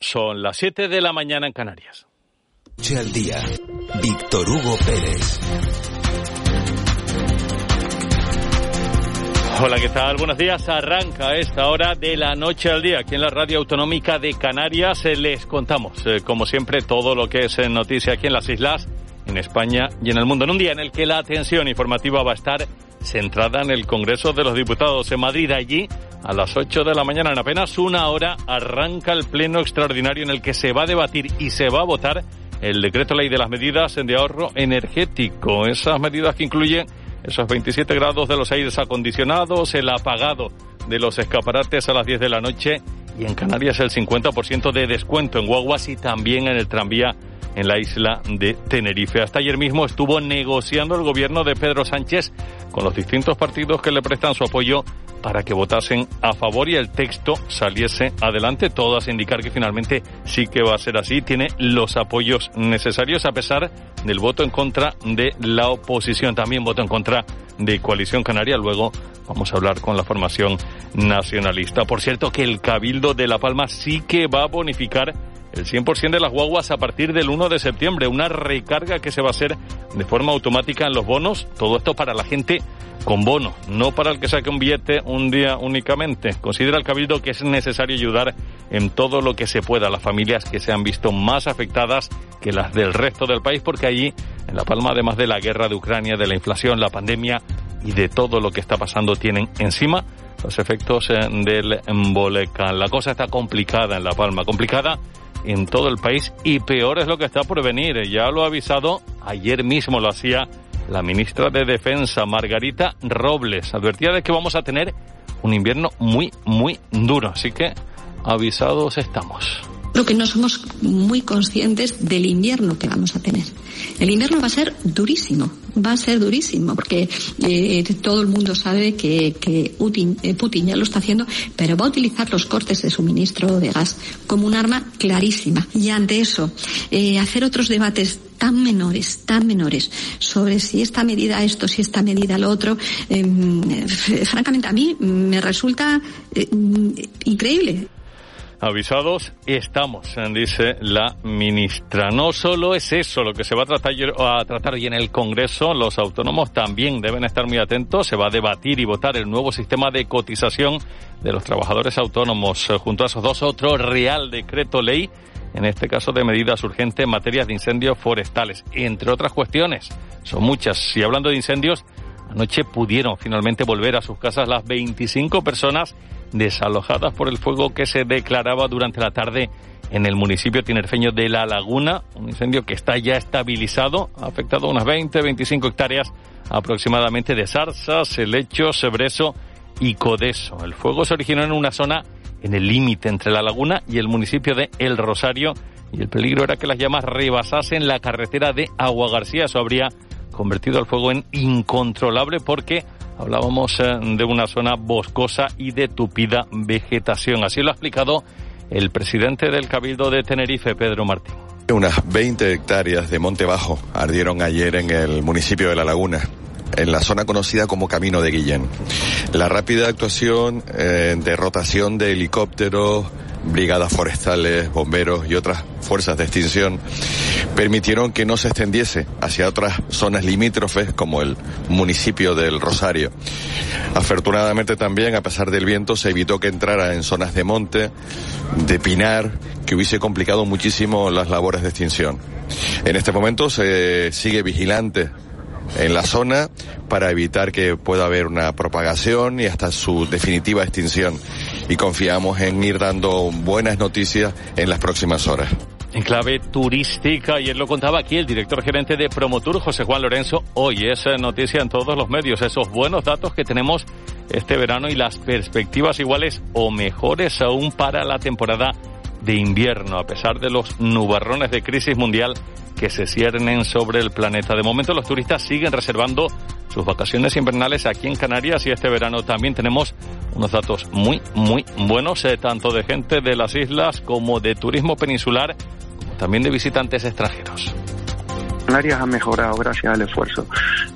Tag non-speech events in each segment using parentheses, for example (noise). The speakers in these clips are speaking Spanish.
Son las 7 de la mañana en Canarias. Noche al día. Víctor Hugo Pérez. Hola, ¿qué tal? Buenos días. Arranca esta hora de la noche al día aquí en la Radio Autonómica de Canarias. Eh, Les contamos, eh, como siempre, todo lo que es en noticia aquí en las islas, en España y en el mundo. En un día en el que la atención informativa va a estar centrada en el Congreso de los Diputados en Madrid. Allí, a las 8 de la mañana, en apenas una hora, arranca el pleno extraordinario en el que se va a debatir y se va a votar el decreto ley de las medidas de ahorro energético. Esas medidas que incluyen esos 27 grados de los aires acondicionados, el apagado de los escaparates a las 10 de la noche y en Canarias el 50% de descuento en guaguas y también en el tranvía en la isla de Tenerife. Hasta ayer mismo estuvo negociando el gobierno de Pedro Sánchez con los distintos partidos que le prestan su apoyo para que votasen a favor y el texto saliese adelante. Todas indicar que finalmente sí que va a ser así. Tiene los apoyos necesarios a pesar del voto en contra de la oposición. También voto en contra de Coalición Canaria. Luego vamos a hablar con la formación nacionalista. Por cierto que el Cabildo de La Palma sí que va a bonificar el 100% de las guaguas a partir del 1 de septiembre, una recarga que se va a hacer de forma automática en los bonos, todo esto para la gente con bono, no para el que saque un billete un día únicamente. Considera el Cabildo que es necesario ayudar en todo lo que se pueda a las familias que se han visto más afectadas que las del resto del país, porque allí, en La Palma, además de la guerra de Ucrania, de la inflación, la pandemia y de todo lo que está pasando, tienen encima los efectos del volcán. La cosa está complicada en La Palma, complicada en todo el país y peor es lo que está por venir. Ya lo ha avisado, ayer mismo lo hacía la ministra de Defensa, Margarita Robles. Advertía de que vamos a tener un invierno muy, muy duro. Así que avisados estamos. Creo que no somos muy conscientes del invierno que vamos a tener. El invierno va a ser durísimo, va a ser durísimo, porque eh, todo el mundo sabe que, eh, Putin, ya lo está haciendo, pero va a utilizar los cortes de suministro de gas como un arma clarísima. Y ante eso, eh, hacer otros debates tan menores, tan menores, sobre si esta medida esto, si esta medida lo otro, eh, francamente a mí me resulta increíble. Avisados estamos, dice la ministra. No solo es eso lo que se va a tratar, a tratar hoy en el Congreso, los autónomos también deben estar muy atentos. Se va a debatir y votar el nuevo sistema de cotización de los trabajadores autónomos. Junto a esos dos, otro real decreto ley, en este caso de medidas urgentes en materia de incendios forestales, entre otras cuestiones. Son muchas. Y hablando de incendios, anoche pudieron finalmente volver a sus casas las 25 personas desalojadas por el fuego que se declaraba durante la tarde en el municipio tinerfeño de La Laguna, un incendio que está ya estabilizado, ha afectado unas 20, 25 hectáreas aproximadamente de zarzas, helecho, sebreso y codeso. El fuego se originó en una zona en el límite entre La Laguna y el municipio de El Rosario y el peligro era que las llamas rebasasen la carretera de Agua García. Eso habría convertido el fuego en incontrolable porque Hablábamos eh, de una zona boscosa y de tupida vegetación. Así lo ha explicado el presidente del Cabildo de Tenerife, Pedro Martín. Unas 20 hectáreas de monte bajo ardieron ayer en el municipio de La Laguna en la zona conocida como Camino de Guillén. La rápida actuación eh, de rotación de helicópteros, brigadas forestales, bomberos y otras fuerzas de extinción permitieron que no se extendiese hacia otras zonas limítrofes como el municipio del Rosario. Afortunadamente también, a pesar del viento, se evitó que entrara en zonas de monte, de pinar, que hubiese complicado muchísimo las labores de extinción. En este momento se sigue vigilante en la zona para evitar que pueda haber una propagación y hasta su definitiva extinción. Y confiamos en ir dando buenas noticias en las próximas horas. En clave turística, él lo contaba aquí el director gerente de Promotur, José Juan Lorenzo, hoy es noticia en todos los medios, esos buenos datos que tenemos este verano y las perspectivas iguales o mejores aún para la temporada de invierno, a pesar de los nubarrones de crisis mundial que se ciernen sobre el planeta. De momento los turistas siguen reservando sus vacaciones invernales aquí en Canarias y este verano también tenemos unos datos muy, muy buenos, eh, tanto de gente de las islas como de turismo peninsular, también de visitantes extranjeros. Canarias ha mejorado gracias al esfuerzo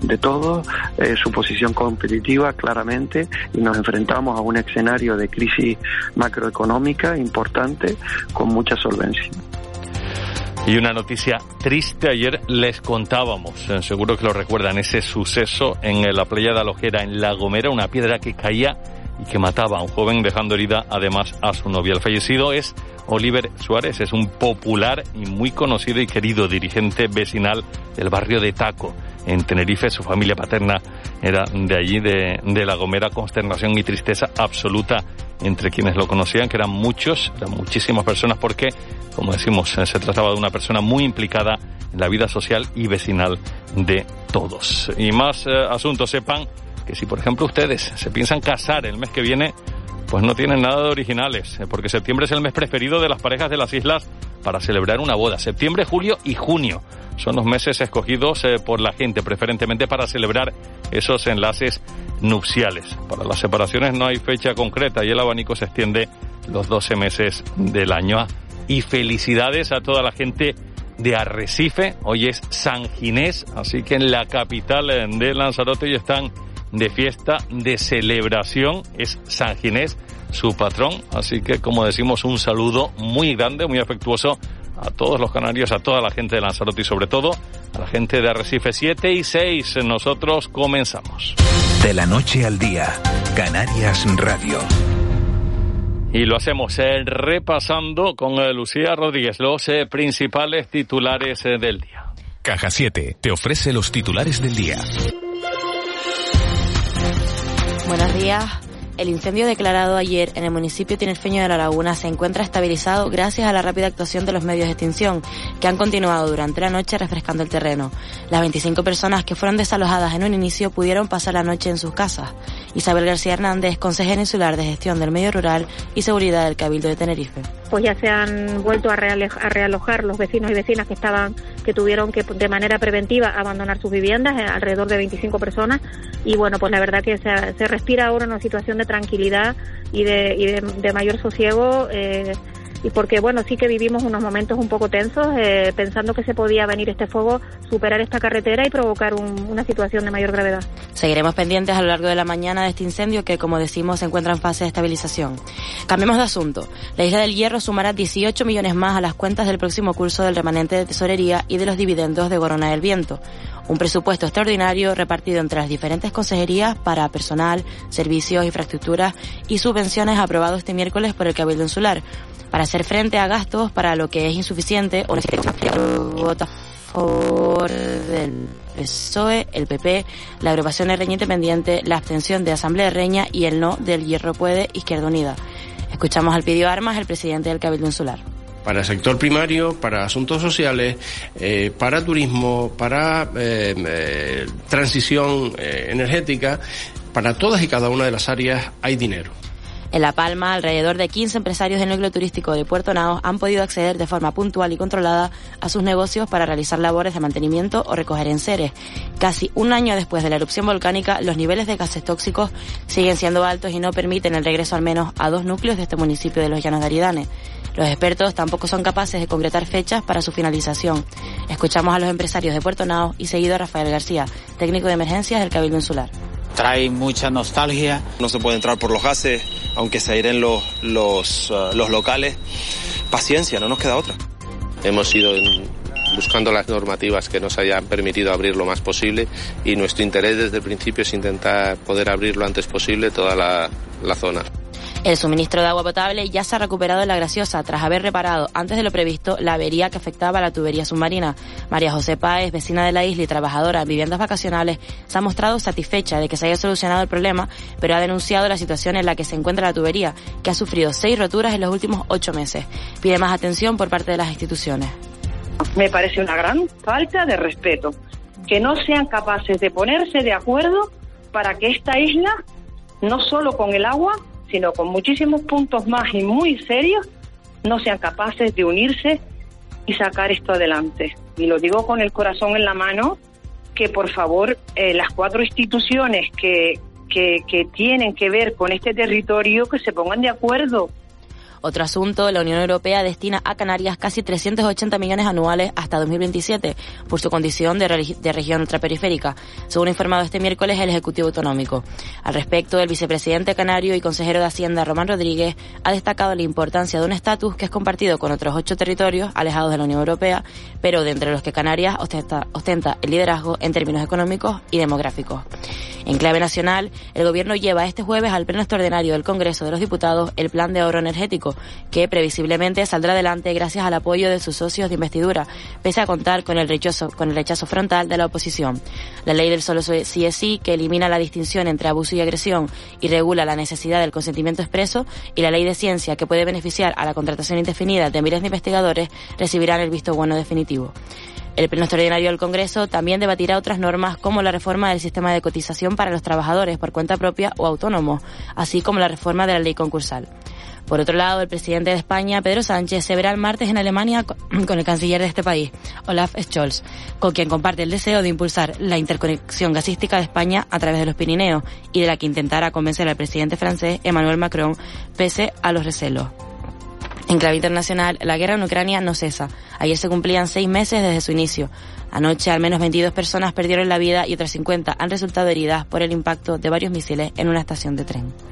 de todos, eh, su posición competitiva claramente y nos enfrentamos a un escenario de crisis macroeconómica importante con mucha solvencia. Y una noticia triste, ayer les contábamos, eh, seguro que lo recuerdan, ese suceso en la playa de Alojera, en La Gomera, una piedra que caía y que mataba a un joven dejando herida además a su novia. El fallecido es Oliver Suárez, es un popular y muy conocido y querido dirigente vecinal del barrio de Taco, en Tenerife. Su familia paterna era de allí, de, La Gomera, consternación y tristeza absoluta entre quienes lo conocían, que eran muchos, eran muchísimas personas, porque, como decimos, eh, se trataba de una persona muy implicada en la vida social y vecinal de todos. Y más eh, asuntos, sepan que si por ejemplo ustedes se piensan casar el mes que viene, pues no tienen nada de originales, eh, porque septiembre es el mes preferido de las parejas de las islas para celebrar una boda. Septiembre, julio y junio son los meses escogidos eh, por la gente, preferentemente para celebrar esos enlaces nupciales. Para las separaciones no hay fecha concreta y el abanico se extiende los 12 meses del año. Y felicidades a toda la gente de Arrecife. Hoy es San Ginés, así que en la capital eh, de Lanzarote ya están de fiesta, de celebración, es San Ginés, su patrón. Así que, como decimos, un saludo muy grande, muy afectuoso a todos los canarios, a toda la gente de Lanzarote y sobre todo a la gente de Arrecife 7 y 6. Nosotros comenzamos. De la noche al día, Canarias Radio. Y lo hacemos eh, repasando con eh, Lucía Rodríguez los eh, principales titulares eh, del día. Caja 7 te ofrece los titulares del día. Buenos días. El incendio declarado ayer en el municipio tinerfeño de La Laguna se encuentra estabilizado gracias a la rápida actuación de los medios de extinción, que han continuado durante la noche refrescando el terreno. Las 25 personas que fueron desalojadas en un inicio pudieron pasar la noche en sus casas. Isabel García Hernández, consejera insular de gestión del medio rural y seguridad del Cabildo de Tenerife. Pues ya se han vuelto a, a realojar los vecinos y vecinas que estaban, que tuvieron que de manera preventiva abandonar sus viviendas, eh, alrededor de 25 personas. Y bueno, pues la verdad que se, se respira ahora una situación de tranquilidad y de, y de, de mayor sosiego. Eh, y porque bueno sí que vivimos unos momentos un poco tensos eh, pensando que se podía venir este fuego superar esta carretera y provocar un, una situación de mayor gravedad. Seguiremos pendientes a lo largo de la mañana de este incendio que como decimos se encuentra en fase de estabilización. Cambiemos de asunto. La isla del Hierro sumará 18 millones más a las cuentas del próximo curso del remanente de tesorería y de los dividendos de Gorona del Viento. Un presupuesto extraordinario repartido entre las diferentes consejerías para personal, servicios, infraestructuras y subvenciones aprobado este miércoles por el Cabildo Insular para hacer frente a gastos para lo que es insuficiente o vota por del PSOE, el PP, la agrupación de Reña Independiente, la abstención de Asamblea de Reña y el no del Hierro Puede, Izquierda Unida. Escuchamos al Pidio Armas, el presidente del Cabildo Insular para el sector primario, para asuntos sociales, eh, para turismo, para eh, eh, transición energética, para todas y cada una de las áreas hay dinero. En La Palma, alrededor de 15 empresarios del núcleo turístico de Puerto Naos han podido acceder de forma puntual y controlada a sus negocios para realizar labores de mantenimiento o recoger enseres. Casi un año después de la erupción volcánica, los niveles de gases tóxicos siguen siendo altos y no permiten el regreso al menos a dos núcleos de este municipio de los Llanos de Aridane. Los expertos tampoco son capaces de concretar fechas para su finalización. Escuchamos a los empresarios de Puerto Naos y seguido a Rafael García, técnico de emergencias del Cabildo Insular trae mucha nostalgia. No se puede entrar por los gases, aunque se airen los, los, uh, los locales. Paciencia, no nos queda otra. Hemos ido en, buscando las normativas que nos hayan permitido abrir lo más posible y nuestro interés desde el principio es intentar poder abrir lo antes posible toda la, la zona. El suministro de agua potable ya se ha recuperado en la Graciosa tras haber reparado antes de lo previsto la avería que afectaba a la tubería submarina. María José Páez, vecina de la isla y trabajadora en viviendas vacacionales, se ha mostrado satisfecha de que se haya solucionado el problema, pero ha denunciado la situación en la que se encuentra la tubería, que ha sufrido seis roturas en los últimos ocho meses. Pide más atención por parte de las instituciones. Me parece una gran falta de respeto que no sean capaces de ponerse de acuerdo para que esta isla, no solo con el agua, sino con muchísimos puntos más y muy serios, no sean capaces de unirse y sacar esto adelante. Y lo digo con el corazón en la mano, que por favor eh, las cuatro instituciones que, que, que tienen que ver con este territorio, que se pongan de acuerdo otro asunto, la Unión Europea destina a Canarias casi 380 millones anuales hasta 2027 por su condición de, región ultraperiférica, según informado este miércoles el Ejecutivo Autonómico. Al respecto, el vicepresidente canario y consejero de Hacienda, Román Rodríguez, ha destacado la importancia de un estatus que es compartido con otros ocho territorios alejados de la Unión Europea, pero de entre los que Canarias ostenta, ostenta el liderazgo en términos económicos y demográficos. En clave nacional, el Gobierno lleva este jueves al Pleno Extraordinario del Congreso de los Diputados el Plan de Ahorro Energético, que previsiblemente saldrá adelante gracias al apoyo de sus socios de investidura, pese a contar con el rechazo, con el rechazo frontal de la oposición. La ley del solo sí es sí, que elimina la distinción entre abuso y agresión y regula la necesidad del consentimiento expreso, y la ley de ciencia, que puede beneficiar a la contratación indefinida de miles de investigadores, recibirán el visto bueno definitivo. El Pleno Extraordinario del Congreso también debatirá otras normas como la reforma del sistema de cotización para los trabajadores por cuenta propia o autónomos, así como la reforma de la ley concursal. Por otro lado, el presidente de España, Pedro Sánchez, se verá el martes en Alemania (clears throat) con el canciller de este país, Olaf Scholz, con quien comparte el deseo de impulsar la interconexión gasística de España a través de los Pirineos y de la que intentará convencer al presidente francés Emmanuel Macron pese a los recelos. En clave internacional, la guerra en Ucrania no cesa. Ayer se cumplían seis meses desde su inicio. Anoche al menos 22 personas perdieron la vida y otras 50 han resultado heridas por el impacto de varios misiles en una estación de tren.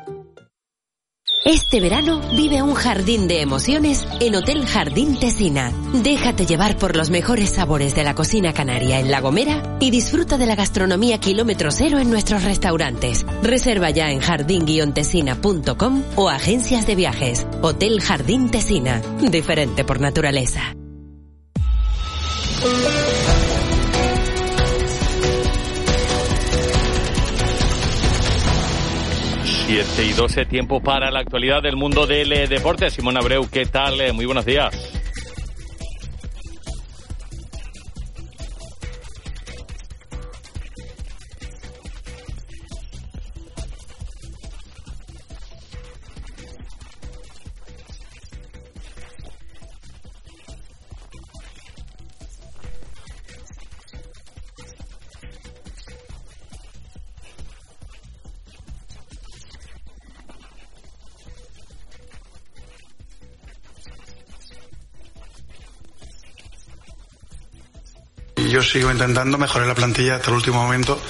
Este verano vive un jardín de emociones en Hotel Jardín Tesina. Déjate llevar por los mejores sabores de la cocina canaria en La Gomera y disfruta de la gastronomía kilómetro cero en nuestros restaurantes. Reserva ya en jardín-tesina.com o agencias de viajes. Hotel Jardín Tesina. Diferente por naturaleza. 7 y 12 tiempo para la actualidad del mundo del eh, deporte. Simón Abreu, ¿qué tal? Eh, muy buenos días. Yo sigo intentando mejorar la plantilla hasta el último momento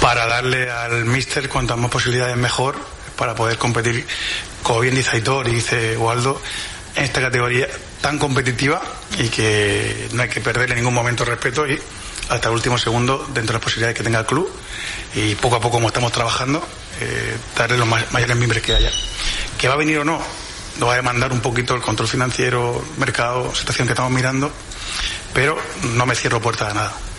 para darle al míster cuantas más posibilidades mejor para poder competir, como bien dice Aitor y dice Waldo, en esta categoría tan competitiva y que no hay que perderle en ningún momento respeto y hasta el último segundo dentro de las posibilidades que tenga el club y poco a poco como estamos trabajando eh, darle los mayores miembros que haya. Que va a venir o no, nos va a demandar un poquito el control financiero, mercado, situación que estamos mirando pero no me cierro puerta a nada.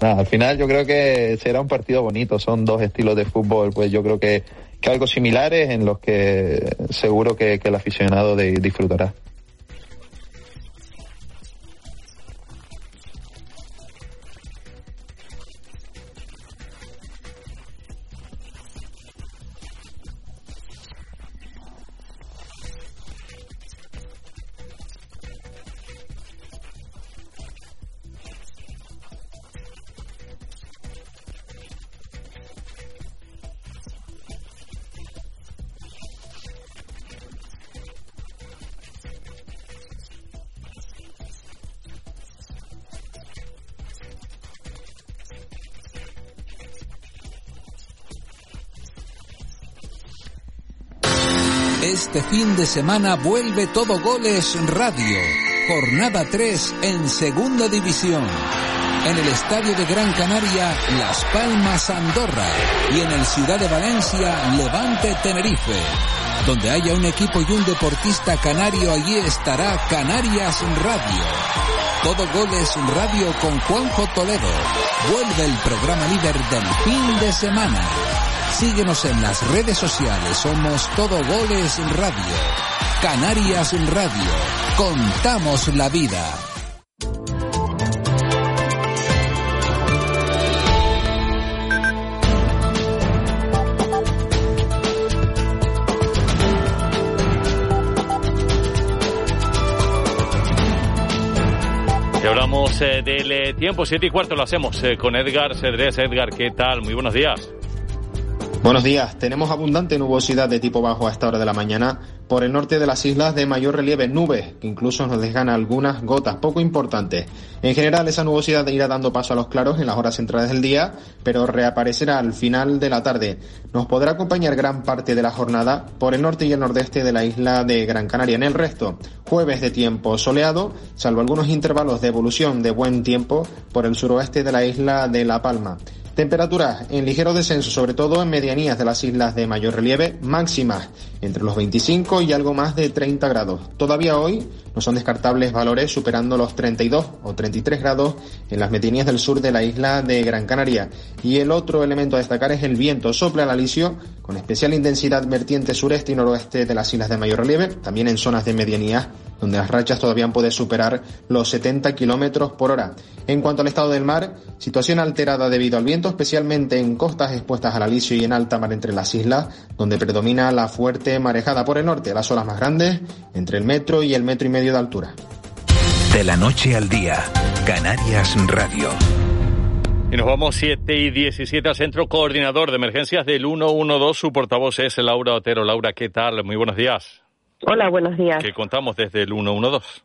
Al final yo creo que será un partido bonito, son dos estilos de fútbol, pues yo creo que, que algo similares en los que seguro que, el aficionado disfrutará. Este fin de semana vuelve Todo Goles Radio. Jornada 3 en Segunda División. En el Estadio de Gran Canaria, Las Palmas Andorra. Y en el Ciudad de Valencia, Levante Tenerife. Donde haya un equipo y un deportista canario, allí estará Canarias Radio. Todo Goles Radio con Juanjo Toledo. Vuelve el programa líder del fin de semana. Síguenos en las redes sociales. Somos Todo Goles Radio. Canarias Radio. Contamos la vida. Hablamos eh, del eh, tiempo, siete y cuarto lo hacemos eh, con Edgar Cedrés. Edgar, ¿qué tal? Muy buenos días. Buenos días. Tenemos abundante nubosidad de tipo bajo a esta hora de la mañana por el norte de las islas de mayor relieve, nubes, que incluso nos dejan algunas gotas poco importantes. En general, esa nubosidad irá dando paso a los claros en las horas centrales del día, pero reaparecerá al final de la tarde. Nos podrá acompañar gran parte de la jornada por el norte y el nordeste de la isla de Gran Canaria. En el resto, jueves de tiempo soleado, salvo algunos intervalos de evolución de buen tiempo por el suroeste de la isla de La Palma. Temperaturas en ligero descenso, sobre todo en medianías de las islas de mayor relieve, máximas entre los 25 y algo más de 30 grados. Todavía hoy no son descartables valores superando los 32 o 33 grados en las medianías del sur de la isla de Gran Canaria. Y el otro elemento a destacar es el viento. Sopla al alisio con especial intensidad vertiente sureste y noroeste de las islas de mayor relieve, también en zonas de medianías donde las rachas todavía pueden superar los 70 kilómetros por hora. En cuanto al estado del mar, situación alterada debido al viento, especialmente en costas expuestas al alisio y en alta mar entre las islas, donde predomina la fuerte marejada por el norte, las olas más grandes, entre el metro y el metro y medio de altura. De la noche al día, Canarias Radio. Y nos vamos 7 y 17 al Centro Coordinador de Emergencias del 112. Su portavoz es Laura Otero. Laura, ¿qué tal? Muy buenos días. Hola, buenos días. ¿Qué contamos desde el 112?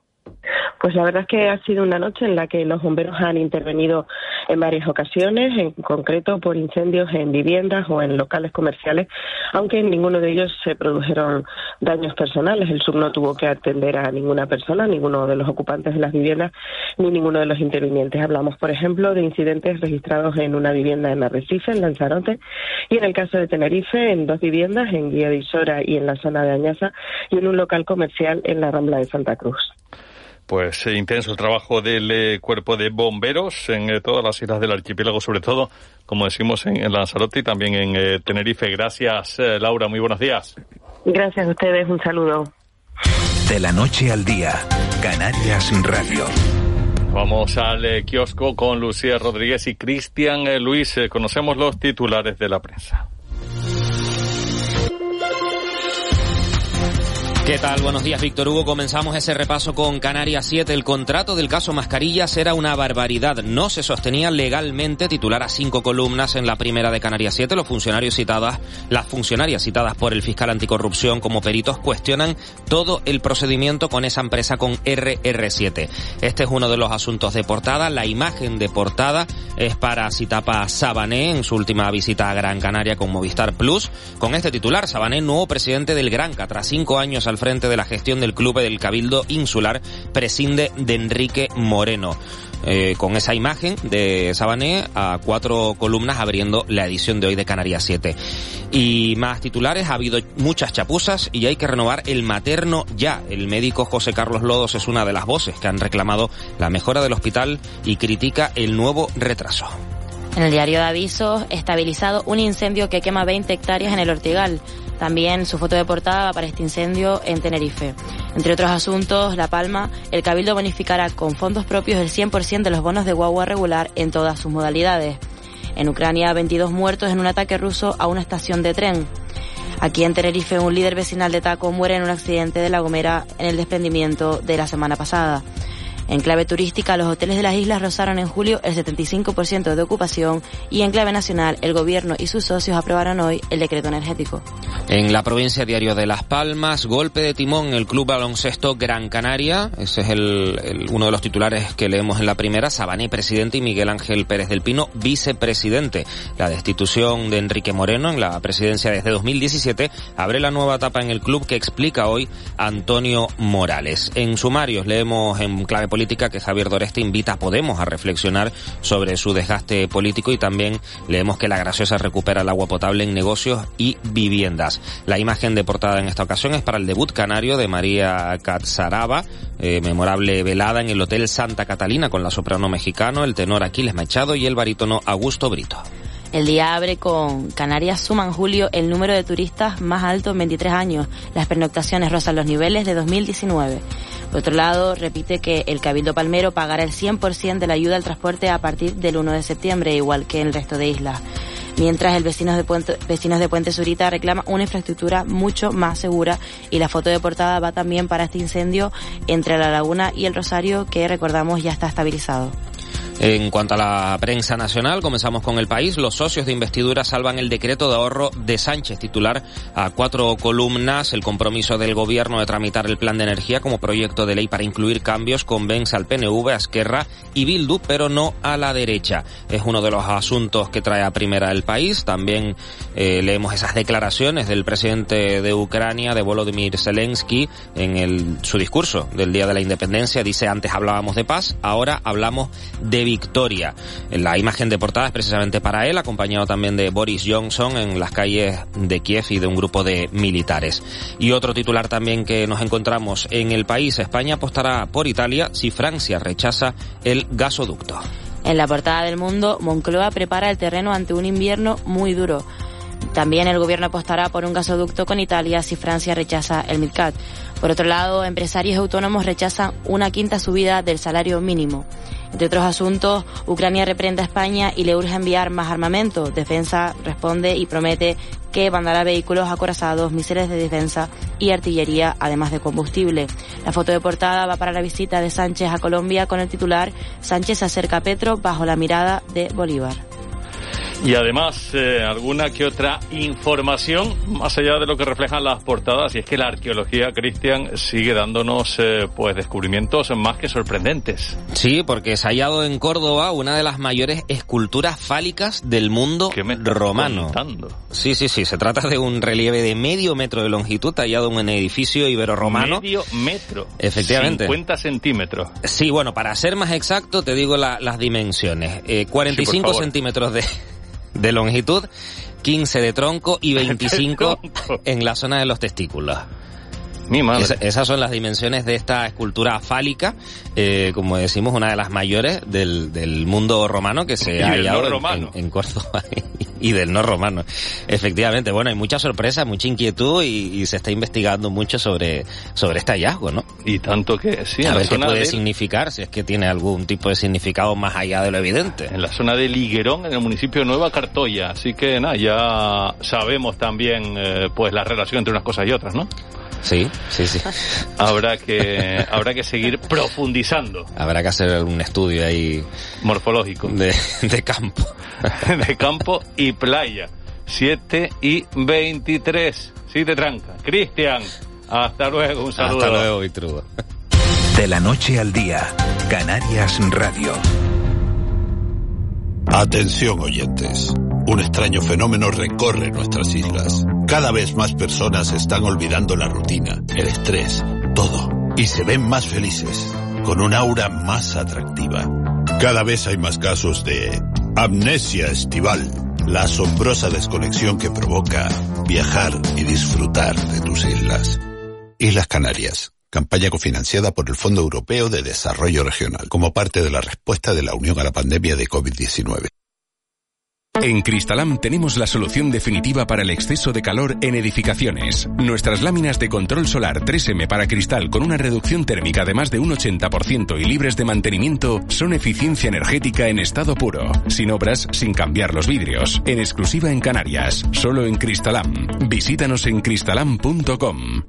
Pues la verdad es que ha sido una noche en la que los bomberos han intervenido en varias ocasiones, en concreto por incendios en viviendas o en locales comerciales, aunque en ninguno de ellos se produjeron daños personales. El SUB no tuvo que atender a ninguna persona, ninguno de los ocupantes de las viviendas, ni ninguno de los intervinientes. Hablamos, por ejemplo, de incidentes registrados en una vivienda en Arrecife, en Lanzarote, y en el caso de Tenerife, en dos viviendas, en Guía de Isora y en la zona de Añaza, y en un local comercial en la Rambla de Santa Cruz. Pues eh, intenso el trabajo del eh, cuerpo de bomberos en eh, todas las islas del archipiélago, sobre todo, como decimos, en, en Lanzarote y también en eh, Tenerife. Gracias, eh, Laura. Muy buenos días. Gracias a ustedes. Un saludo. De la noche al día, Canarias Radio. Vamos al eh, kiosco con Lucía Rodríguez y Cristian eh, Luis. Eh, conocemos los titulares de la prensa. ¿Qué tal? Buenos días, Víctor Hugo. Comenzamos ese repaso con Canarias 7. El contrato del caso Mascarillas era una barbaridad. No se sostenía legalmente titular a cinco columnas en la primera de Canarias 7. Los funcionarios citadas, las funcionarias citadas por el fiscal anticorrupción como peritos cuestionan todo el procedimiento con esa empresa con RR7. Este es uno de los asuntos de portada. La imagen de portada es para Citapa Sabané en su última visita a Gran Canaria con Movistar Plus. Con este titular, Sabané, nuevo presidente del Granca, tras cinco años al frente de la gestión del club del Cabildo Insular, prescinde de Enrique Moreno. Eh, con esa imagen de Sabané a cuatro columnas abriendo la edición de hoy de Canarias 7. Y más titulares, ha habido muchas chapuzas y hay que renovar el materno ya. El médico José Carlos Lodos es una de las voces que han reclamado la mejora del hospital y critica el nuevo retraso. En el diario de avisos, estabilizado un incendio que quema 20 hectáreas en el Ortigal. También su foto de portada para este incendio en Tenerife. Entre otros asuntos, La Palma, el Cabildo bonificará con fondos propios el 100% de los bonos de guagua regular en todas sus modalidades. En Ucrania, 22 muertos en un ataque ruso a una estación de tren. Aquí en Tenerife, un líder vecinal de Taco muere en un accidente de La Gomera en el desprendimiento de la semana pasada. En clave turística, los hoteles de las islas rozaron en julio el 75% de ocupación y en clave nacional, el gobierno y sus socios aprobaron hoy el decreto energético. En la provincia Diario de Las Palmas, golpe de timón el Club Baloncesto Gran Canaria. Ese es el, uno de los titulares que leemos en la primera. Sabaní, presidente, y Miguel Ángel Pérez del Pino, vicepresidente. La destitución de Enrique Moreno en la presidencia desde 2017 abre la nueva etapa en el club que explica hoy Antonio Morales. En sumarios leemos en clave política que Javier Doreste invita a Podemos a reflexionar sobre su desgaste político y también leemos que la graciosa recupera el agua potable en negocios y viviendas. La imagen de portada en esta ocasión es para el debut canario de María Catzaraba, eh, memorable velada en el Hotel Santa Catalina con la soprano mexicano, el tenor Aquiles Machado y el barítono Augusto Brito. El día abre con Canarias suma en julio el número de turistas más alto en 23 años. Las pernoctaciones rozan los niveles de 2019. Por otro lado, repite que el Cabildo Palmero pagará el 100% de la ayuda al transporte a partir del 1 de septiembre, igual que en el resto de islas. Mientras el vecinos de vecinos de Puente Surita reclama una infraestructura mucho más segura y la foto de portada va también para este incendio entre la laguna y el Rosario que recordamos ya está estabilizado. En cuanto a la prensa nacional, comenzamos con el país. Los socios de investidura salvan el decreto de ahorro de Sánchez, titular a cuatro columnas. El compromiso del gobierno de tramitar el plan de energía como proyecto de ley para incluir cambios convence al PNV, a y Bildu, pero no a la derecha. Es uno de los asuntos que trae a primera el país. También eh, leemos esas declaraciones del presidente de Ucrania, de Volodymyr Zelensky, en el, su discurso del Día de la Independencia. Dice, antes hablábamos de paz, ahora hablamos de victoria. La imagen de portada es precisamente para él, acompañado también de Boris Johnson en las calles de Kiev y de un grupo de militares. Y otro titular también que nos encontramos en el país, España apostará por Italia si Francia rechaza el gasoducto. En la portada del mundo, Moncloa prepara el terreno ante un invierno muy duro. También el gobierno apostará por un gasoducto con Italia si Francia rechaza el MidCat. Por otro lado, empresarios autónomos rechazan una quinta subida del salario mínimo. Entre otros asuntos, Ucrania reprende a España y le urge enviar más armamento. Defensa responde y promete que mandará vehículos acorazados, misiles de defensa y artillería, además de combustible. La foto de portada va para la visita de Sánchez a Colombia con el titular Sánchez acerca a Petro bajo la mirada de Bolívar. Y además, eh, alguna que otra información, más allá de lo que reflejan las portadas, y es que la arqueología, Cristian, sigue dándonos eh, pues descubrimientos más que sorprendentes. Sí, porque se ha hallado en Córdoba una de las mayores esculturas fálicas del mundo romano. Sí, sí, sí, se trata de un relieve de medio metro de longitud tallado en un edificio ibero-romano. Medio metro. Efectivamente. 50 centímetros. Sí, bueno, para ser más exacto, te digo las dimensiones. Eh, 45 centímetros de de longitud, 15 de tronco y (laughs) 25 en la zona de los testículos. Mi madre. esas son las dimensiones de esta escultura fálica, eh, como decimos, una de las mayores del, del mundo romano que se ha hallado en, en, Córdoba (laughs) y del no romano. Efectivamente, bueno, hay mucha sorpresa, mucha inquietud y, se está investigando mucho sobre, sobre este hallazgo, ¿no? Y tanto que sí. A ver qué puede significar, si es que tiene algún tipo de significado más allá de lo evidente. En la zona de Liguerón, en el municipio de Nueva Cartoya. Así que nada, ya sabemos también eh, pues la relación entre unas cosas y otras, ¿no? Sí, sí, sí. Habrá que, habrá que seguir profundizando. Habrá que hacer un estudio ahí. Morfológico. De, de campo. (laughs) de campo y playa. 7 y 23. Sí, te tranca. Cristian, hasta luego. Un saludo. Hasta luego, Vitrudo. De la noche al día, Canarias Radio. Atención oyentes. Un extraño fenómeno recorre nuestras islas. Cada vez más personas están olvidando la rutina, el estrés, todo. Y se ven más felices, con un aura más atractiva. Cada vez hay más casos de amnesia estival, la asombrosa desconexión que provoca viajar y disfrutar de tus islas. Islas Canarias. Campaña cofinanciada por el Fondo Europeo de Desarrollo Regional, como parte de la respuesta de la Unión a la pandemia de COVID-19. En Cristalam tenemos la solución definitiva para el exceso de calor en edificaciones. Nuestras láminas de control solar 3M para cristal con una reducción térmica de más de un 80% y libres de mantenimiento son eficiencia energética en estado puro, sin obras, sin cambiar los vidrios, en exclusiva en Canarias, solo en Cristalam. Visítanos en cristalam.com.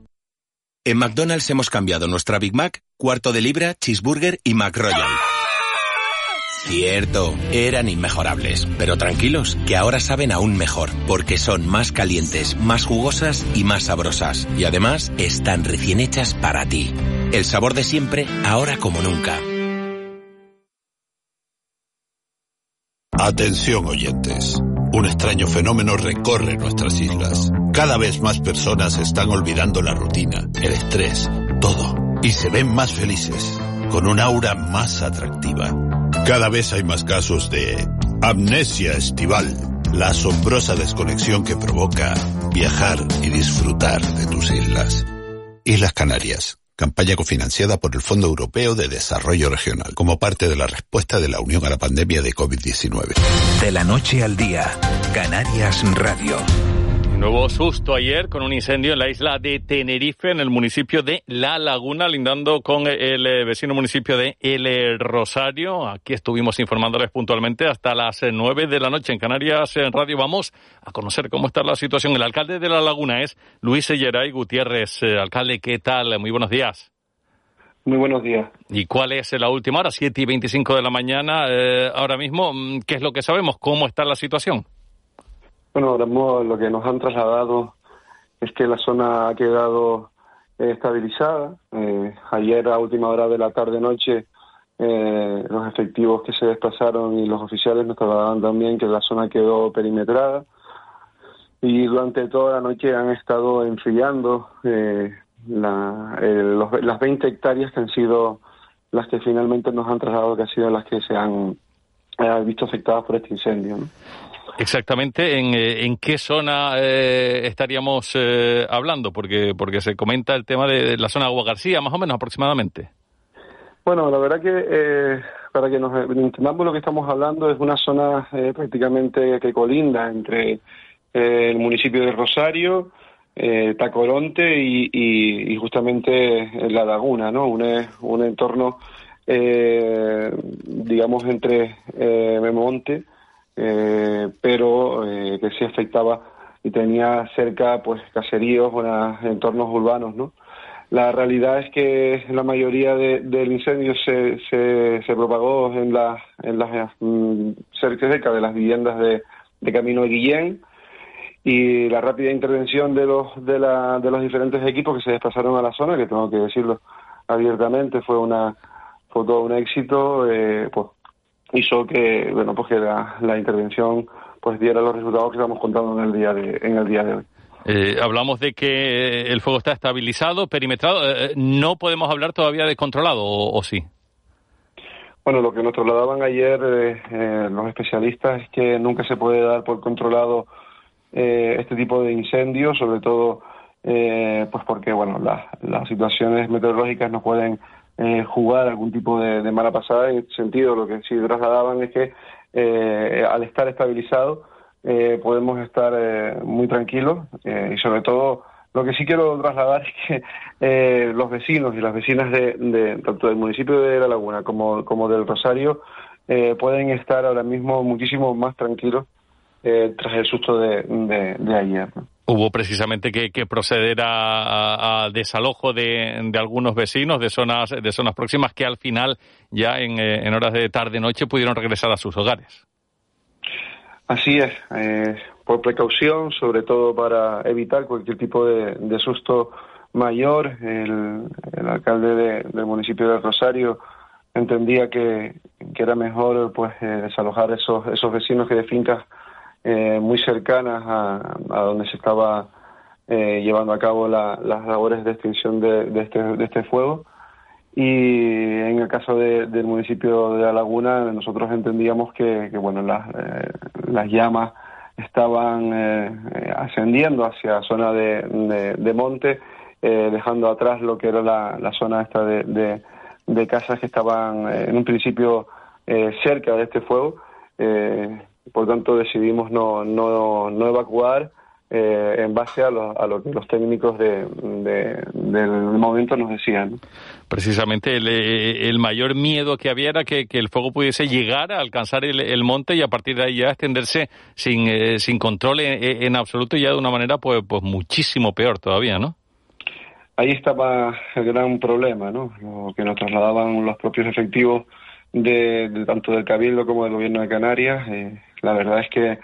En McDonald's hemos cambiado nuestra Big Mac, cuarto de libra, cheeseburger y McRoyal. Cierto, eran inmejorables, pero tranquilos, que ahora saben aún mejor, porque son más calientes, más jugosas y más sabrosas. Y además, están recién hechas para ti. El sabor de siempre, ahora como nunca. Atención oyentes. Un extraño fenómeno recorre nuestras islas. Cada vez más personas están olvidando la rutina, el estrés, todo. Y se ven más felices, con un aura más atractiva. Cada vez hay más casos de amnesia estival, la asombrosa desconexión que provoca viajar y disfrutar de tus islas. Islas Canarias. Campaña cofinanciada por el Fondo Europeo de Desarrollo Regional, como parte de la respuesta de la Unión a la pandemia de COVID-19. De la noche al día, Canarias Radio. Nuevo susto ayer con un incendio en la isla de Tenerife, en el municipio de La Laguna, lindando con el eh, vecino municipio de El Rosario. Aquí estuvimos informándoles puntualmente hasta las eh, nueve de la noche en Canarias en Radio. Vamos a conocer cómo está la situación. El alcalde de La Laguna es Luis Selleray Gutiérrez. Eh, alcalde, ¿qué tal? Muy buenos días. Muy buenos días. ¿Y cuál es la última hora? Siete y veinticinco de la mañana. ahora mismo, mm, ¿qué es lo que sabemos? ¿Cómo está la situación? Bueno, ahora mismo lo que nos han trasladado es que la zona ha quedado eh, estabilizada. Eh, ayer a última hora de la tarde-noche eh, los efectivos que se desplazaron y los oficiales nos trasladaban también que la zona quedó perimetrada y durante toda la noche han estado enfriando la, las 20 hectáreas que han sido las que finalmente nos han trasladado, que han sido las que se han visto afectadas por este incendio. ¿no? Exactamente, ¿en, eh, en qué zona eh, estaríamos eh, hablando? Porque, porque se comenta el tema de la zona de Agua García, más o menos aproximadamente. Bueno, la verdad que para que nos entendamos lo que estamos hablando es una zona prácticamente que colinda entre el municipio de Rosario, Tacoronte y, y, justamente la laguna, ¿no? Un, un entorno, digamos, entre Memonte eh, pero eh, que sí afectaba y tenía cerca pues caseríos o entornos urbanos, ¿no? La realidad es que la mayoría del incendio se, se, propagó en las en las mm, cerca de las viviendas de, de Camino de Guillén y la rápida intervención de los de, la, de los diferentes equipos que se desplazaron a la zona, que tengo que decirlo abiertamente, fue una fue todo un éxito, eh, pues hizo que bueno pues que la, intervención pues diera los resultados que estamos contando en el día de en el día de hoy. Eh, hablamos de que el fuego está estabilizado, perimetrado. Eh, ¿No podemos hablar todavía de controlado o, sí? Bueno, lo que nos trasladaban ayer eh, los especialistas es que nunca se puede dar por controlado este tipo de incendios, sobre todo pues porque bueno las situaciones meteorológicas no pueden eh, jugar algún tipo de, mala pasada. En este sentido, lo que sí trasladaban es que eh, al estar estabilizado eh, podemos estar muy tranquilos y sobre todo lo que sí quiero trasladar es que los vecinos y las vecinas de, tanto del municipio de La Laguna como, como del Rosario pueden estar ahora mismo muchísimo más tranquilos tras el susto de, de ayer. Hubo precisamente que, proceder a, desalojo de, algunos vecinos de zonas, de zonas próximas que al final, ya en, eh, horas de tarde-noche, pudieron regresar a sus hogares. Así es, eh, por precaución, sobre todo para evitar cualquier tipo de, susto mayor. El, alcalde del municipio de Rosario entendía que, era mejor pues eh, desalojar esos, esos vecinos que de fincas eh, muy cercanas a, donde se estaba eh, llevando a cabo las labores de extinción de, este, de este fuego. Y en el caso del municipio de La Laguna, nosotros entendíamos que, bueno, las, eh, las llamas estaban ascendiendo hacia zona de, de, monte, dejando atrás lo que era la, la zona esta de, de, casas que estaban en un principio cerca de este fuego. Eh, por tanto decidimos no, no, no evacuar eh, en base a lo, a lo, que los técnicos de, del momento nos decían. Precisamente el, eh, el, mayor miedo que había era que, que, el fuego pudiese llegar a alcanzar el, el, monte y a partir de ahí ya extenderse sin, eh, sin control en, en, absoluto y ya de una manera pues, pues muchísimo peor todavía, ¿no? ahí estaba el gran problema, ¿no? Lo que nos trasladaban los propios efectivos de, tanto del Cabildo como del Gobierno de Canarias. Eh, la verdad es que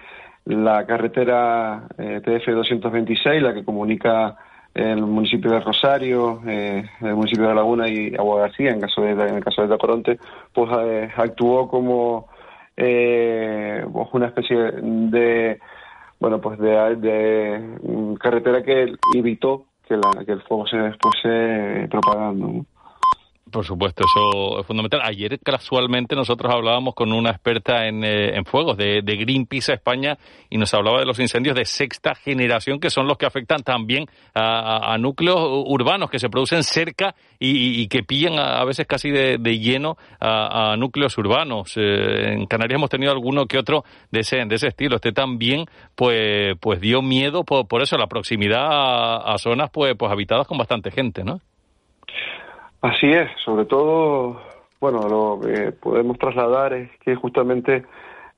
la carretera eh, TF 226, la que comunica el municipio de Rosario, eh, el municipio de Laguna y Agua García, en, caso de, en el caso de Tacoronte, pues eh, actuó como eh, pues una especie de bueno pues de, de carretera que evitó que, la, que el fuego se fuese propagando. Por supuesto, eso es fundamental. Ayer casualmente nosotros hablábamos con una experta en, eh, en fuegos de, de, Greenpeace España y nos hablaba de los incendios de sexta generación que son los que afectan también a, núcleos urbanos que se producen cerca y, y que pillan a, veces casi de, de lleno a, núcleos urbanos. Eh, en Canarias hemos tenido alguno que otro de ese, de ese estilo. Este también pues, pues dio miedo por, por eso, la proximidad a, zonas pues, pues habitadas con bastante gente, ¿no? Así es, sobre todo, bueno, lo que podemos trasladar es que justamente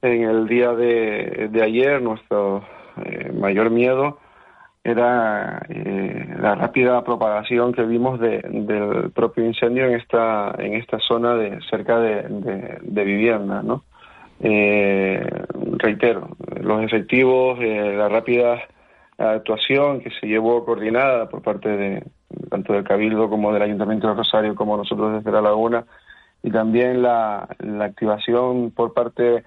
en el día de, de ayer nuestro eh, mayor miedo era eh, la rápida propagación que vimos de, del propio incendio en esta en esta zona de cerca de, de, vivienda, ¿no? Eh, reitero, los efectivos, eh, la rápida actuación que se llevó coordinada por parte de, tanto del Cabildo como del Ayuntamiento de Rosario como nosotros desde La Laguna, y también la, la activación por parte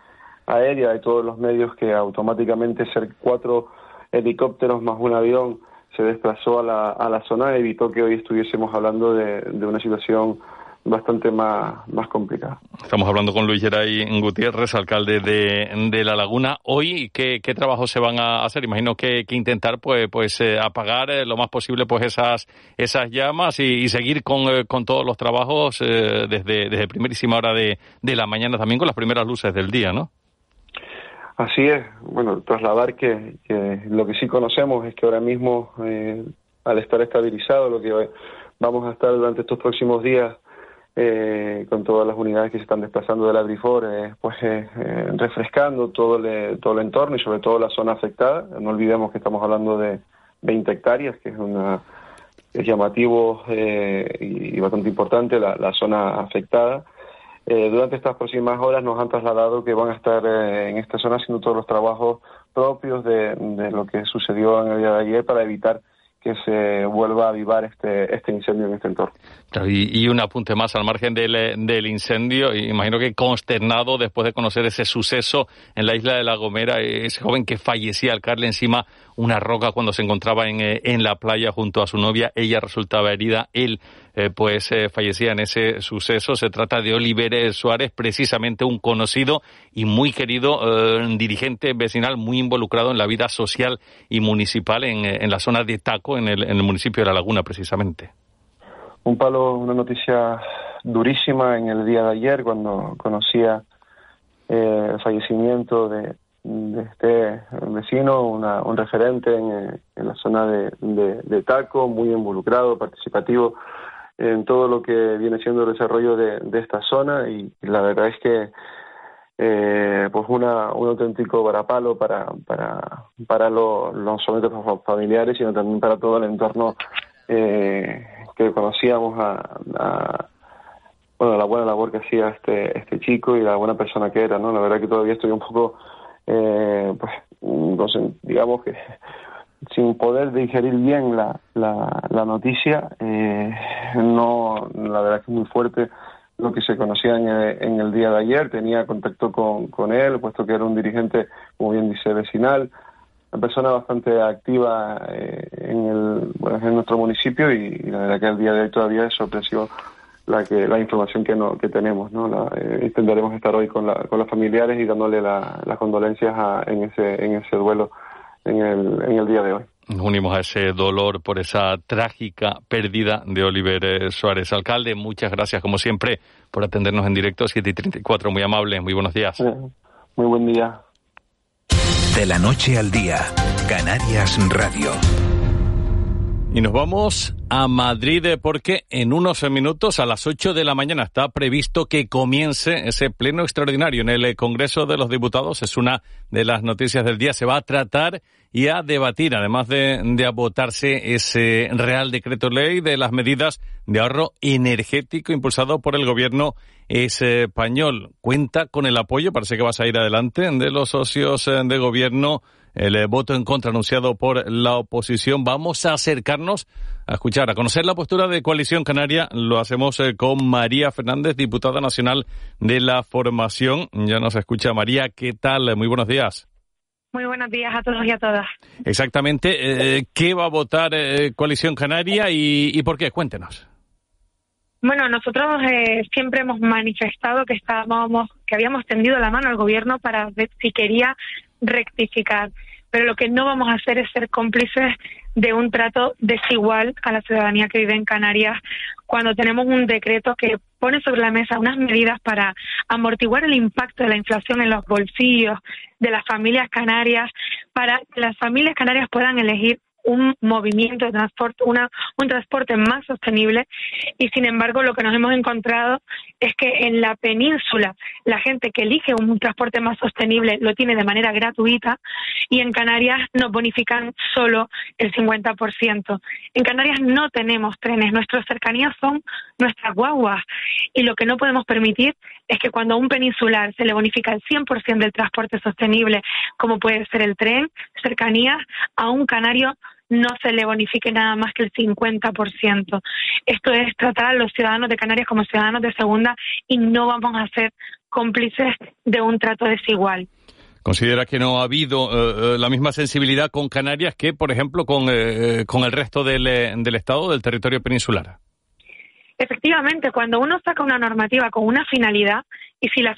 aérea de todos los medios que automáticamente ser cuatro helicópteros más un avión se desplazó a la, a la zona evitó que hoy estuviésemos hablando de, de una situación bastante más, más complicada. Estamos hablando con Luis Geray Gutiérrez, alcalde de, de La Laguna. Hoy, ¿qué, ¿qué trabajos se van a hacer? Imagino que, que intentar pues, pues eh, apagar eh, lo más posible pues esas, esas llamas y, y seguir con, eh, con, todos los trabajos eh, desde, desde primerísima hora de, de la mañana también con las primeras luces del día, ¿no? Así es. Bueno, trasladar que, que lo que sí conocemos es que ahora mismo, eh, al estar estabilizado, lo que vamos a estar durante estos próximos días eh, con todas las unidades que se están desplazando de la eh, pues eh, eh, refrescando todo el, todo el entorno y sobre todo la zona afectada. No olvidemos que estamos hablando de 20 hectáreas, que es una llamativo eh, y, y, bastante importante la, zona afectada. Eh, durante estas próximas horas nos han trasladado que van a estar en esta zona haciendo todos los trabajos propios de, de, lo que sucedió en el día de ayer para evitar que se vuelva a avivar este, este incendio en este entorno. Y, un apunte más al margen del, del, incendio, imagino que consternado después de conocer ese suceso en la isla de La Gomera, ese joven que fallecía al caerle encima una roca cuando se encontraba en, eh, en la playa junto a su novia, ella resultaba herida, él eh, pues eh, fallecía en ese suceso. Se trata de Oliver Suárez, precisamente un conocido y muy querido dirigente vecinal, muy involucrado en la vida social y municipal en, en la zona de Taco, en el, en el municipio de La Laguna, precisamente. Un palo, una noticia durísima en el día de ayer cuando conocía el fallecimiento de, de este vecino, una, un referente en, en, la zona de, de, de, Taco, muy involucrado, participativo en todo lo que viene siendo el desarrollo de, de esta zona y, la verdad es que eh, pues una, un auténtico varapalo para, para, para lo, los familiares, sino también para todo el entorno eh, que conocíamos a, bueno, la buena labor que hacía este, este chico y la buena persona que era, ¿no? La verdad que todavía estoy un poco, eh, pues, digamos que sin poder digerir bien la, la, la noticia, eh, no, la verdad que es muy fuerte lo que se conocía en el, en el día de ayer, tenía contacto con, con él, puesto que era un dirigente, como bien dice, vecinal, una persona bastante activa eh, en, el, bueno, en nuestro municipio y, y, la verdad que el día de hoy todavía es sorpresivo la que la información que no que tenemos no la, eh, intentaremos estar hoy con, la, con los familiares y dándole la, las condolencias a, en ese en ese duelo en el, en el día de hoy. Nos unimos a ese dolor por esa trágica pérdida de Oliver Suárez. Alcalde, muchas gracias, como siempre, por atendernos en directo 7 y 34. Muy amable, muy buenos días. Muy buen día. De la noche al día, Canarias Radio. Y nos vamos a Madrid eh, porque en unos minutos a las 8 de la mañana está previsto que comience ese pleno extraordinario en el Congreso de los Diputados. Es una de las noticias del día. Se va a tratar y a debatir, además de, de votarse ese Real Decreto Ley de las medidas de ahorro energético impulsado por el Gobierno español. Cuenta con el apoyo, parece que vas a ir adelante, de los socios eh, de Gobierno el eh, voto en contra anunciado por la oposición. Vamos a acercarnos a escuchar, a conocer la postura de Coalición Canaria. Lo hacemos eh, con María Fernández, diputada nacional de la formación. Ya nos escucha María. ¿Qué tal? Muy buenos días. Muy buenos días a todos y a todas. Exactamente. Eh, ¿Qué va a votar Coalición Canaria y, por qué? Cuéntenos. Bueno, nosotros siempre hemos manifestado que estábamos, que habíamos tendido la mano al gobierno para ver si quería rectificar. Pero lo que no vamos a hacer es ser cómplices de un trato desigual a la ciudadanía que vive en Canarias cuando tenemos un decreto que pone sobre la mesa unas medidas para amortiguar el impacto de la inflación en los bolsillos de las familias canarias, para que las familias canarias puedan elegir un movimiento de transporte, una, un transporte más sostenible y sin embargo lo que nos hemos encontrado es que en la península la gente que elige un transporte más sostenible lo tiene de manera gratuita y en Canarias nos bonifican solo el 50%. En Canarias no tenemos trenes, nuestras cercanías son nuestras guaguas y lo que no podemos permitir es que cuando a un peninsular se le bonifica el 100% del transporte sostenible, como puede ser el tren, cercanías, a un canario no se le bonifique nada más que el 50%. Esto es tratar a los ciudadanos de Canarias como ciudadanos de segunda y no vamos a ser cómplices de un trato desigual. ¿Considera que no ha habido eh, eh, la misma sensibilidad con Canarias que, por ejemplo, con, eh, con el resto del, del Estado, del territorio peninsular? Efectivamente, cuando uno saca una normativa con una finalidad, y si la,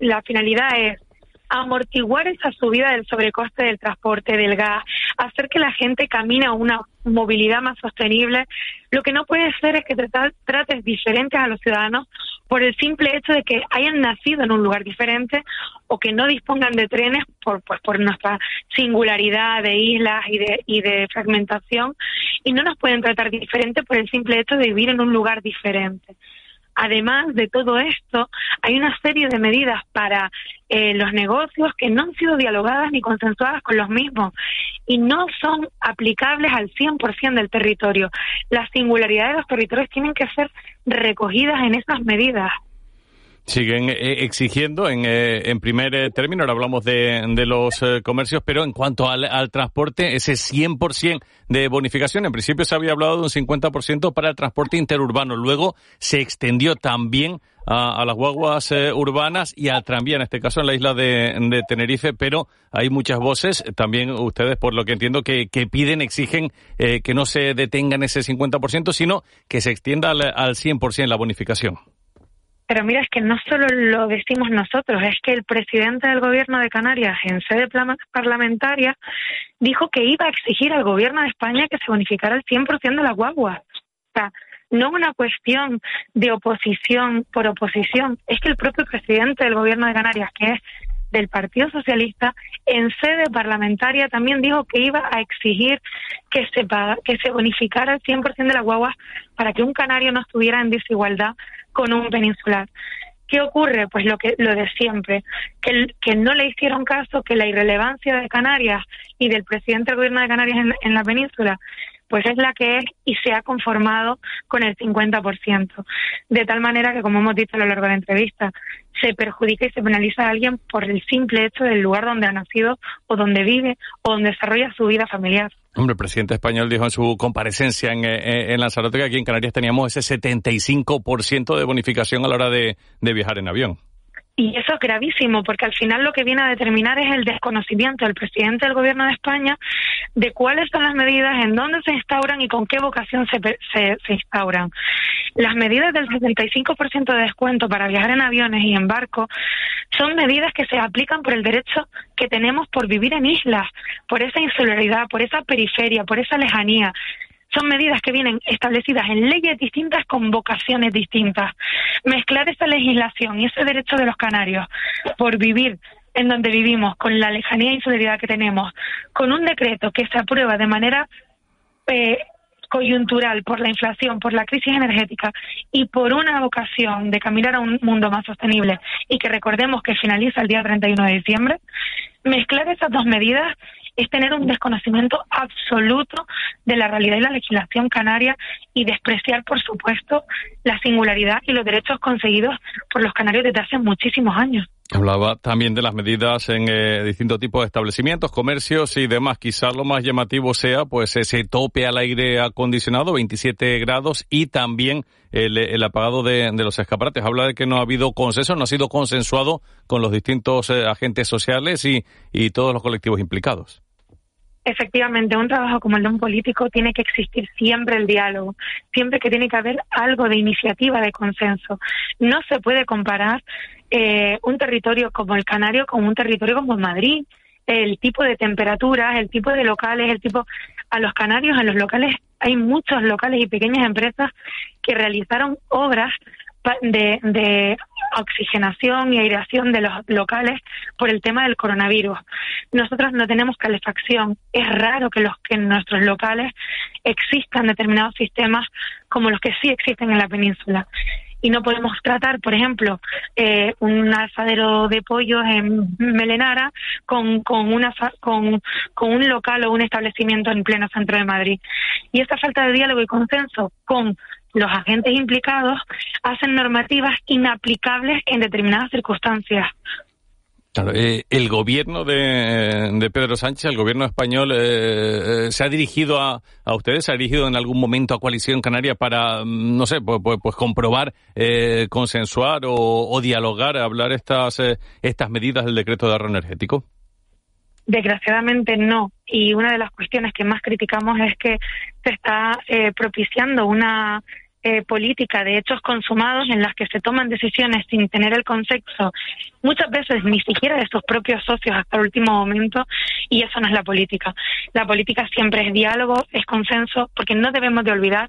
la finalidad es amortiguar esa subida del sobrecoste del transporte, del gas, hacer que la gente camine a una movilidad más sostenible. Lo que no puede ser es que trates diferentes a los ciudadanos por el simple hecho de que hayan nacido en un lugar diferente o que no dispongan de trenes por, pues, por nuestra singularidad de islas y de, y de fragmentación y no nos pueden tratar diferente por el simple hecho de vivir en un lugar diferente. Además de todo esto, hay una serie de medidas para eh, los negocios que no han sido dialogadas ni consensuadas con los mismos y no son aplicables al 100% del territorio. Las singularidades de los territorios tienen que ser recogidas en esas medidas. Siguen eh, exigiendo en, eh, en primer eh, término, ahora hablamos de, de los comercios, pero en cuanto al, al transporte, ese 100% de bonificación, en principio se había hablado de un 50% para el transporte interurbano, luego se extendió también a, las guaguas urbanas y al tranvía, en este caso en la isla de, de, Tenerife, pero hay muchas voces, también ustedes, por lo que entiendo, que, que piden, exigen que no se detenga en ese 50%, sino que se extienda al, al 100% la bonificación. Pero mira, es que no solo lo decimos nosotros, es que el presidente del gobierno de Canarias, en sede parlamentaria, dijo que iba a exigir al gobierno de España que se bonificara el 100% de la guagua. O sea, no una cuestión de oposición por oposición, es que el propio presidente del gobierno de Canarias, que es del Partido Socialista, en sede parlamentaria también dijo que iba a exigir que se, que se bonificara el 100% de la guagua para que un canario no estuviera en desigualdad con un peninsular. ¿Qué ocurre? Pues lo que lo de siempre, que, que no le hicieron caso, que la irrelevancia de Canarias y del presidente del gobierno de Canarias en la península pues es la que es y se ha conformado con el 50%. De tal manera que, como hemos dicho a lo largo de la entrevista, se perjudica y se penaliza a alguien por el simple hecho del lugar donde ha nacido o donde vive o donde desarrolla su vida familiar. Hombre, el presidente español dijo en su comparecencia en, eh, en Lanzarote que aquí en Canarias teníamos ese 75% de bonificación a la hora de viajar en avión. Y eso es gravísimo, porque al final lo que viene a determinar es el desconocimiento del presidente del Gobierno de España de cuáles son las medidas, en dónde se instauran y con qué vocación se, se, se instauran. Las medidas del 75% de descuento para viajar en aviones y en barcos son medidas que se aplican por el derecho que tenemos por vivir en islas, por esa insularidad, por esa periferia, por esa lejanía son medidas que vienen establecidas en leyes distintas con vocaciones distintas. Mezclar esa legislación y ese derecho de los canarios por vivir en donde vivimos, con la lejanía e insularidad que tenemos, con un decreto que se aprueba de manera eh, coyuntural, por la inflación, por la crisis energética y por una vocación de caminar a un mundo más sostenible y que recordemos que finaliza el día 31 de diciembre, mezclar esas dos medidas es tener un desconocimiento absoluto de la realidad y la legislación canaria y despreciar, por supuesto, la singularidad y los derechos conseguidos por los canarios desde hace muchísimos años. Hablaba también de las medidas en eh, distintos tipos de establecimientos, comercios y demás. Quizás lo más llamativo sea pues ese tope al aire acondicionado, 27 grados, y también el, apagado de, los escaparates. Habla de que no ha habido consenso, no ha sido consensuado con los distintos eh, agentes sociales y, y todos los colectivos implicados. Efectivamente, un trabajo como el de un político tiene que existir siempre el diálogo, siempre que tiene que haber algo de iniciativa, de consenso. No se puede comparar eh, un territorio como el Canario con un territorio como Madrid. El tipo de temperaturas, el tipo de locales, el tipo. A los canarios, en los locales, hay muchos locales y pequeñas empresas que realizaron obras de, oxigenación y aireación de los locales por el tema del coronavirus. Nosotros no tenemos calefacción. Es raro que, los, que en nuestros locales existan determinados sistemas como los que sí existen en la península y no podemos tratar, por ejemplo, eh, un asadero de pollos en Melenara con, una, con, con un local o un establecimiento en pleno centro de Madrid. Y esta falta de diálogo y consenso con los agentes implicados hacen normativas inaplicables en determinadas circunstancias. Claro, eh, el gobierno de, Pedro Sánchez, el gobierno español, eh, eh, ¿se ha dirigido a, a, ustedes? ¿Se ha dirigido en algún momento a Coalición Canaria para, mm, no sé, pues, pues, pues comprobar, consensuar o, o, dialogar, hablar estas, estas medidas del decreto de ahorro energético? Desgraciadamente no. Y una de las cuestiones que más criticamos es que se está propiciando una eh, política de hechos consumados en las que se toman decisiones sin tener el consenso, muchas veces ni siquiera de sus propios socios hasta el último momento, y eso no es la política. La política siempre es diálogo, es consenso, porque no debemos de olvidar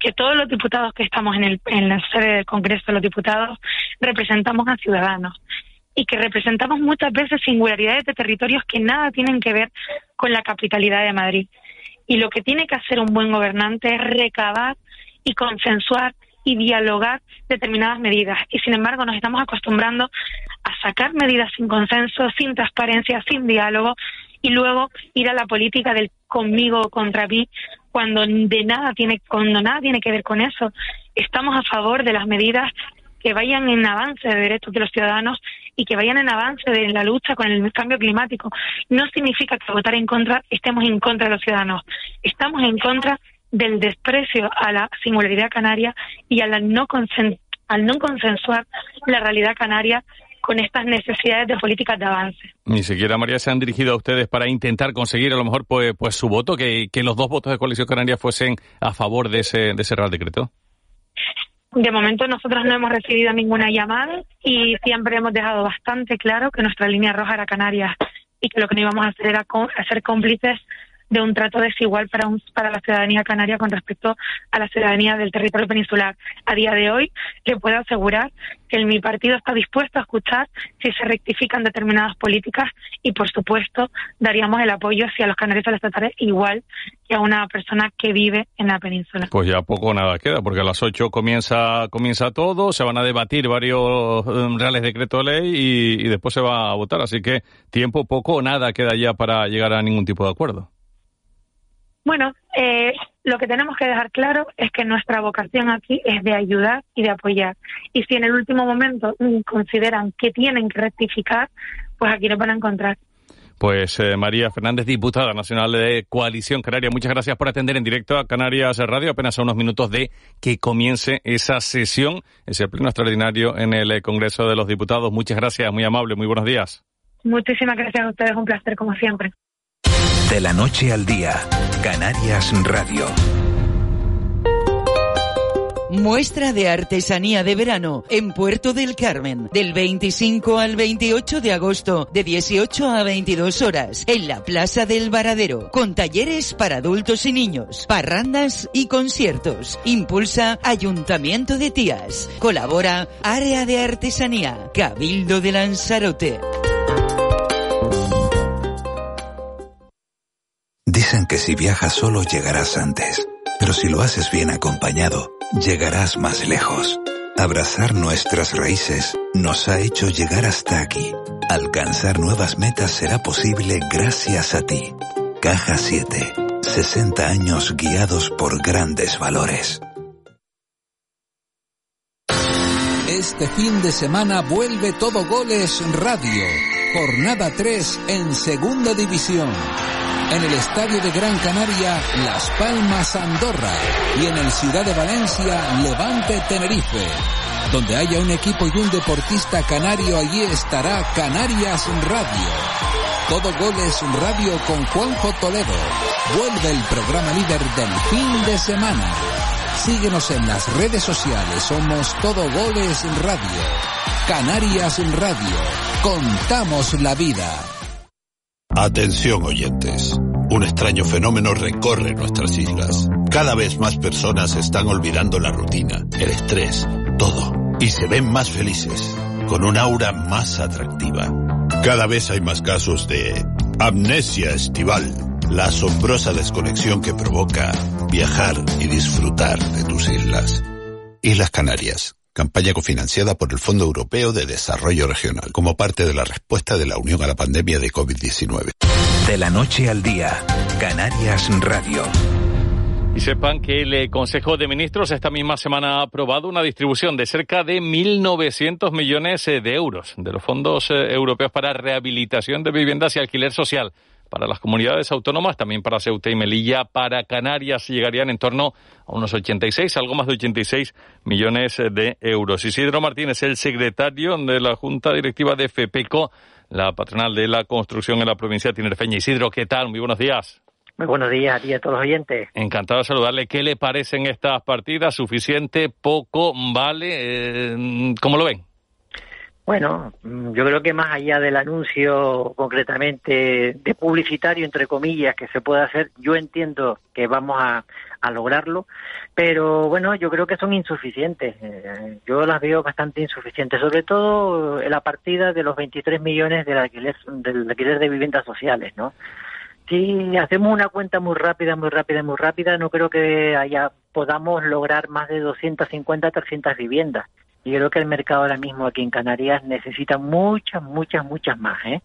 que todos los diputados que estamos en, el, en la sede del Congreso los Diputados representamos a ciudadanos y que representamos muchas veces singularidades de territorios que nada tienen que ver con la capitalidad de Madrid. Y lo que tiene que hacer un buen gobernante es recabar y consensuar y dialogar determinadas medidas. Y sin embargo nos estamos acostumbrando a sacar medidas sin consenso, sin transparencia, sin diálogo y luego ir a la política del conmigo o contra mí cuando de nada tiene cuando nada tiene que ver con eso. Estamos a favor de las medidas que vayan en avance de derechos de los ciudadanos y que vayan en avance de la lucha con el cambio climático. No significa que votar en contra estemos en contra de los ciudadanos. Estamos en contra del desprecio a la singularidad canaria y al no, al no consensuar la realidad canaria con estas necesidades de políticas de avance. Ni siquiera, María, se han dirigido a ustedes para intentar conseguir a lo mejor pues, pues su voto, que, que los dos votos de Coalición Canaria fuesen a favor de ese, de ese Real Decreto. De momento nosotros no hemos recibido ninguna llamada y siempre hemos dejado bastante claro que nuestra línea roja era Canarias y que lo que no íbamos a hacer era ser cómplices de un trato desigual para, un, para la ciudadanía canaria con respecto a la ciudadanía del territorio peninsular. A día de hoy, le puedo asegurar que mi partido está dispuesto a escuchar si se rectifican determinadas políticas y, por supuesto, daríamos el apoyo hacia los canarios les trataré igual que a una persona que vive en la península. Pues ya poco nada queda, porque a las 8 comienza, comienza todo, se van a debatir varios um, reales decretos de ley y, y después se va a votar. Así que tiempo poco o nada queda ya para llegar a ningún tipo de acuerdo. Bueno, eh, lo que tenemos que dejar claro es que nuestra vocación aquí es de ayudar y de apoyar. Y si en el último momento consideran que tienen que rectificar, pues aquí nos van a encontrar. Pues eh, María Fernández, diputada nacional de Coalición Canaria, muchas gracias por atender en directo a Canarias Radio. Apenas a unos minutos de que comience esa sesión, ese pleno extraordinario en el Congreso de los Diputados. Muchas gracias, muy amable, muy buenos días. Muchísimas gracias a ustedes, un placer como siempre. De la noche al día, Canarias Radio. Muestra de artesanía de verano en Puerto del Carmen, del 25 al 28 de agosto, de 18 a 22 horas, en la Plaza del Varadero, con talleres para adultos y niños, parrandas y conciertos. Impulsa Ayuntamiento de Tías. Colabora Área de Artesanía, Cabildo de Lanzarote. Dicen que si viajas solo llegarás antes. Pero si lo haces bien acompañado, llegarás más lejos. Abrazar nuestras raíces nos ha hecho llegar hasta aquí. Alcanzar nuevas metas será posible gracias a ti. Caja 7. 60 años guiados por grandes valores. Este fin de semana vuelve Todo Goles Radio. Jornada 3 en Segunda División. En el Estadio de Gran Canaria, Las Palmas Andorra. Y en el Ciudad de Valencia, Levante Tenerife. Donde haya un equipo y un deportista canario, allí estará Canarias Radio. Todo Goles Radio con Juanjo Toledo. Vuelve el programa líder del fin de semana. Síguenos en las redes sociales. Somos Todo Goles Radio. Canarias Radio. Contamos la vida. Atención oyentes. Un extraño fenómeno recorre nuestras islas. Cada vez más personas están olvidando la rutina, el estrés, todo. Y se ven más felices, con un aura más atractiva. Cada vez hay más casos de amnesia estival la asombrosa desconexión que provoca viajar y disfrutar de tus islas. Islas Canarias, campaña cofinanciada por el Fondo Europeo de Desarrollo Regional, como parte de la respuesta de la Unión a la pandemia de COVID-19. De la noche al día, Canarias Radio. Y sepan que el Consejo de Ministros esta misma semana ha aprobado una distribución de cerca de 1.900 millones de euros de los fondos eh, europeos para rehabilitación de viviendas y alquiler social para las comunidades autónomas, también para Ceuta y Melilla, para Canarias llegarían en torno a unos 86, algo más de 86 millones de euros. Isidro Martínez, el secretario de la Junta Directiva de FEPECO, la patronal de la construcción en la provincia de Tinerfeña. Isidro, ¿qué tal? Muy buenos días. Muy buenos días a ti y a todos los oyentes. Encantado de saludarle. ¿Qué le parecen estas partidas? ¿Suficiente? ¿Poco? ¿Vale? Eh, ¿Cómo lo ven? Bueno, mm, yo creo que más allá del anuncio concretamente de publicitario, entre comillas, que se puede hacer, yo entiendo que vamos a, lograrlo, pero bueno, yo creo que son insuficientes. Eh, yo las veo bastante insuficientes, sobre todo la partida de los 23 millones del alquiler, del alquiler de viviendas sociales, ¿no? Si hacemos una cuenta muy rápida, muy rápida, muy rápida, no creo que haya podamos lograr más de 250, 300 viviendas. Y creo que el mercado ahora mismo aquí en Canarias necesita muchas, muchas, muchas más. ¿eh?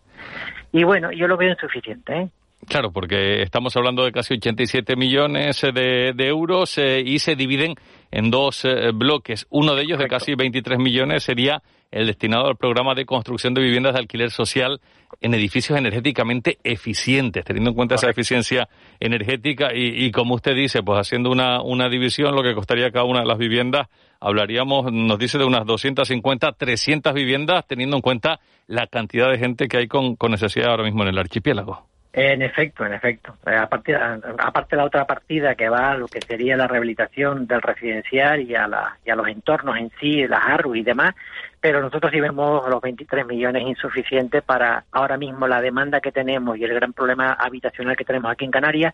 Y bueno, yo lo veo insuficiente. ¿eh? Claro, porque estamos hablando de casi 87 millones de, euros eh, y se dividen en dos eh, bloques. Uno de ellos, de casi 23 millones, sería el destinado al programa de construcción de viviendas de alquiler social en edificios energéticamente eficientes, teniendo en cuenta esa eficiencia energética y, y, como usted dice, pues haciendo una, una división, lo que costaría cada una de las viviendas, hablaríamos, nos dice, de unas 250, 300 viviendas, teniendo en cuenta la cantidad de gente que hay con, con necesidad ahora mismo en el archipiélago. En efecto, en efecto. Eh, aparte, aparte la otra partida que va a lo que sería la rehabilitación del residencial y a, la, y a los entornos en sí, las ARU y demás, pero nosotros sí vemos los 23 millones insuficientes para ahora mismo la demanda que tenemos y el gran problema habitacional que tenemos aquí en Canarias.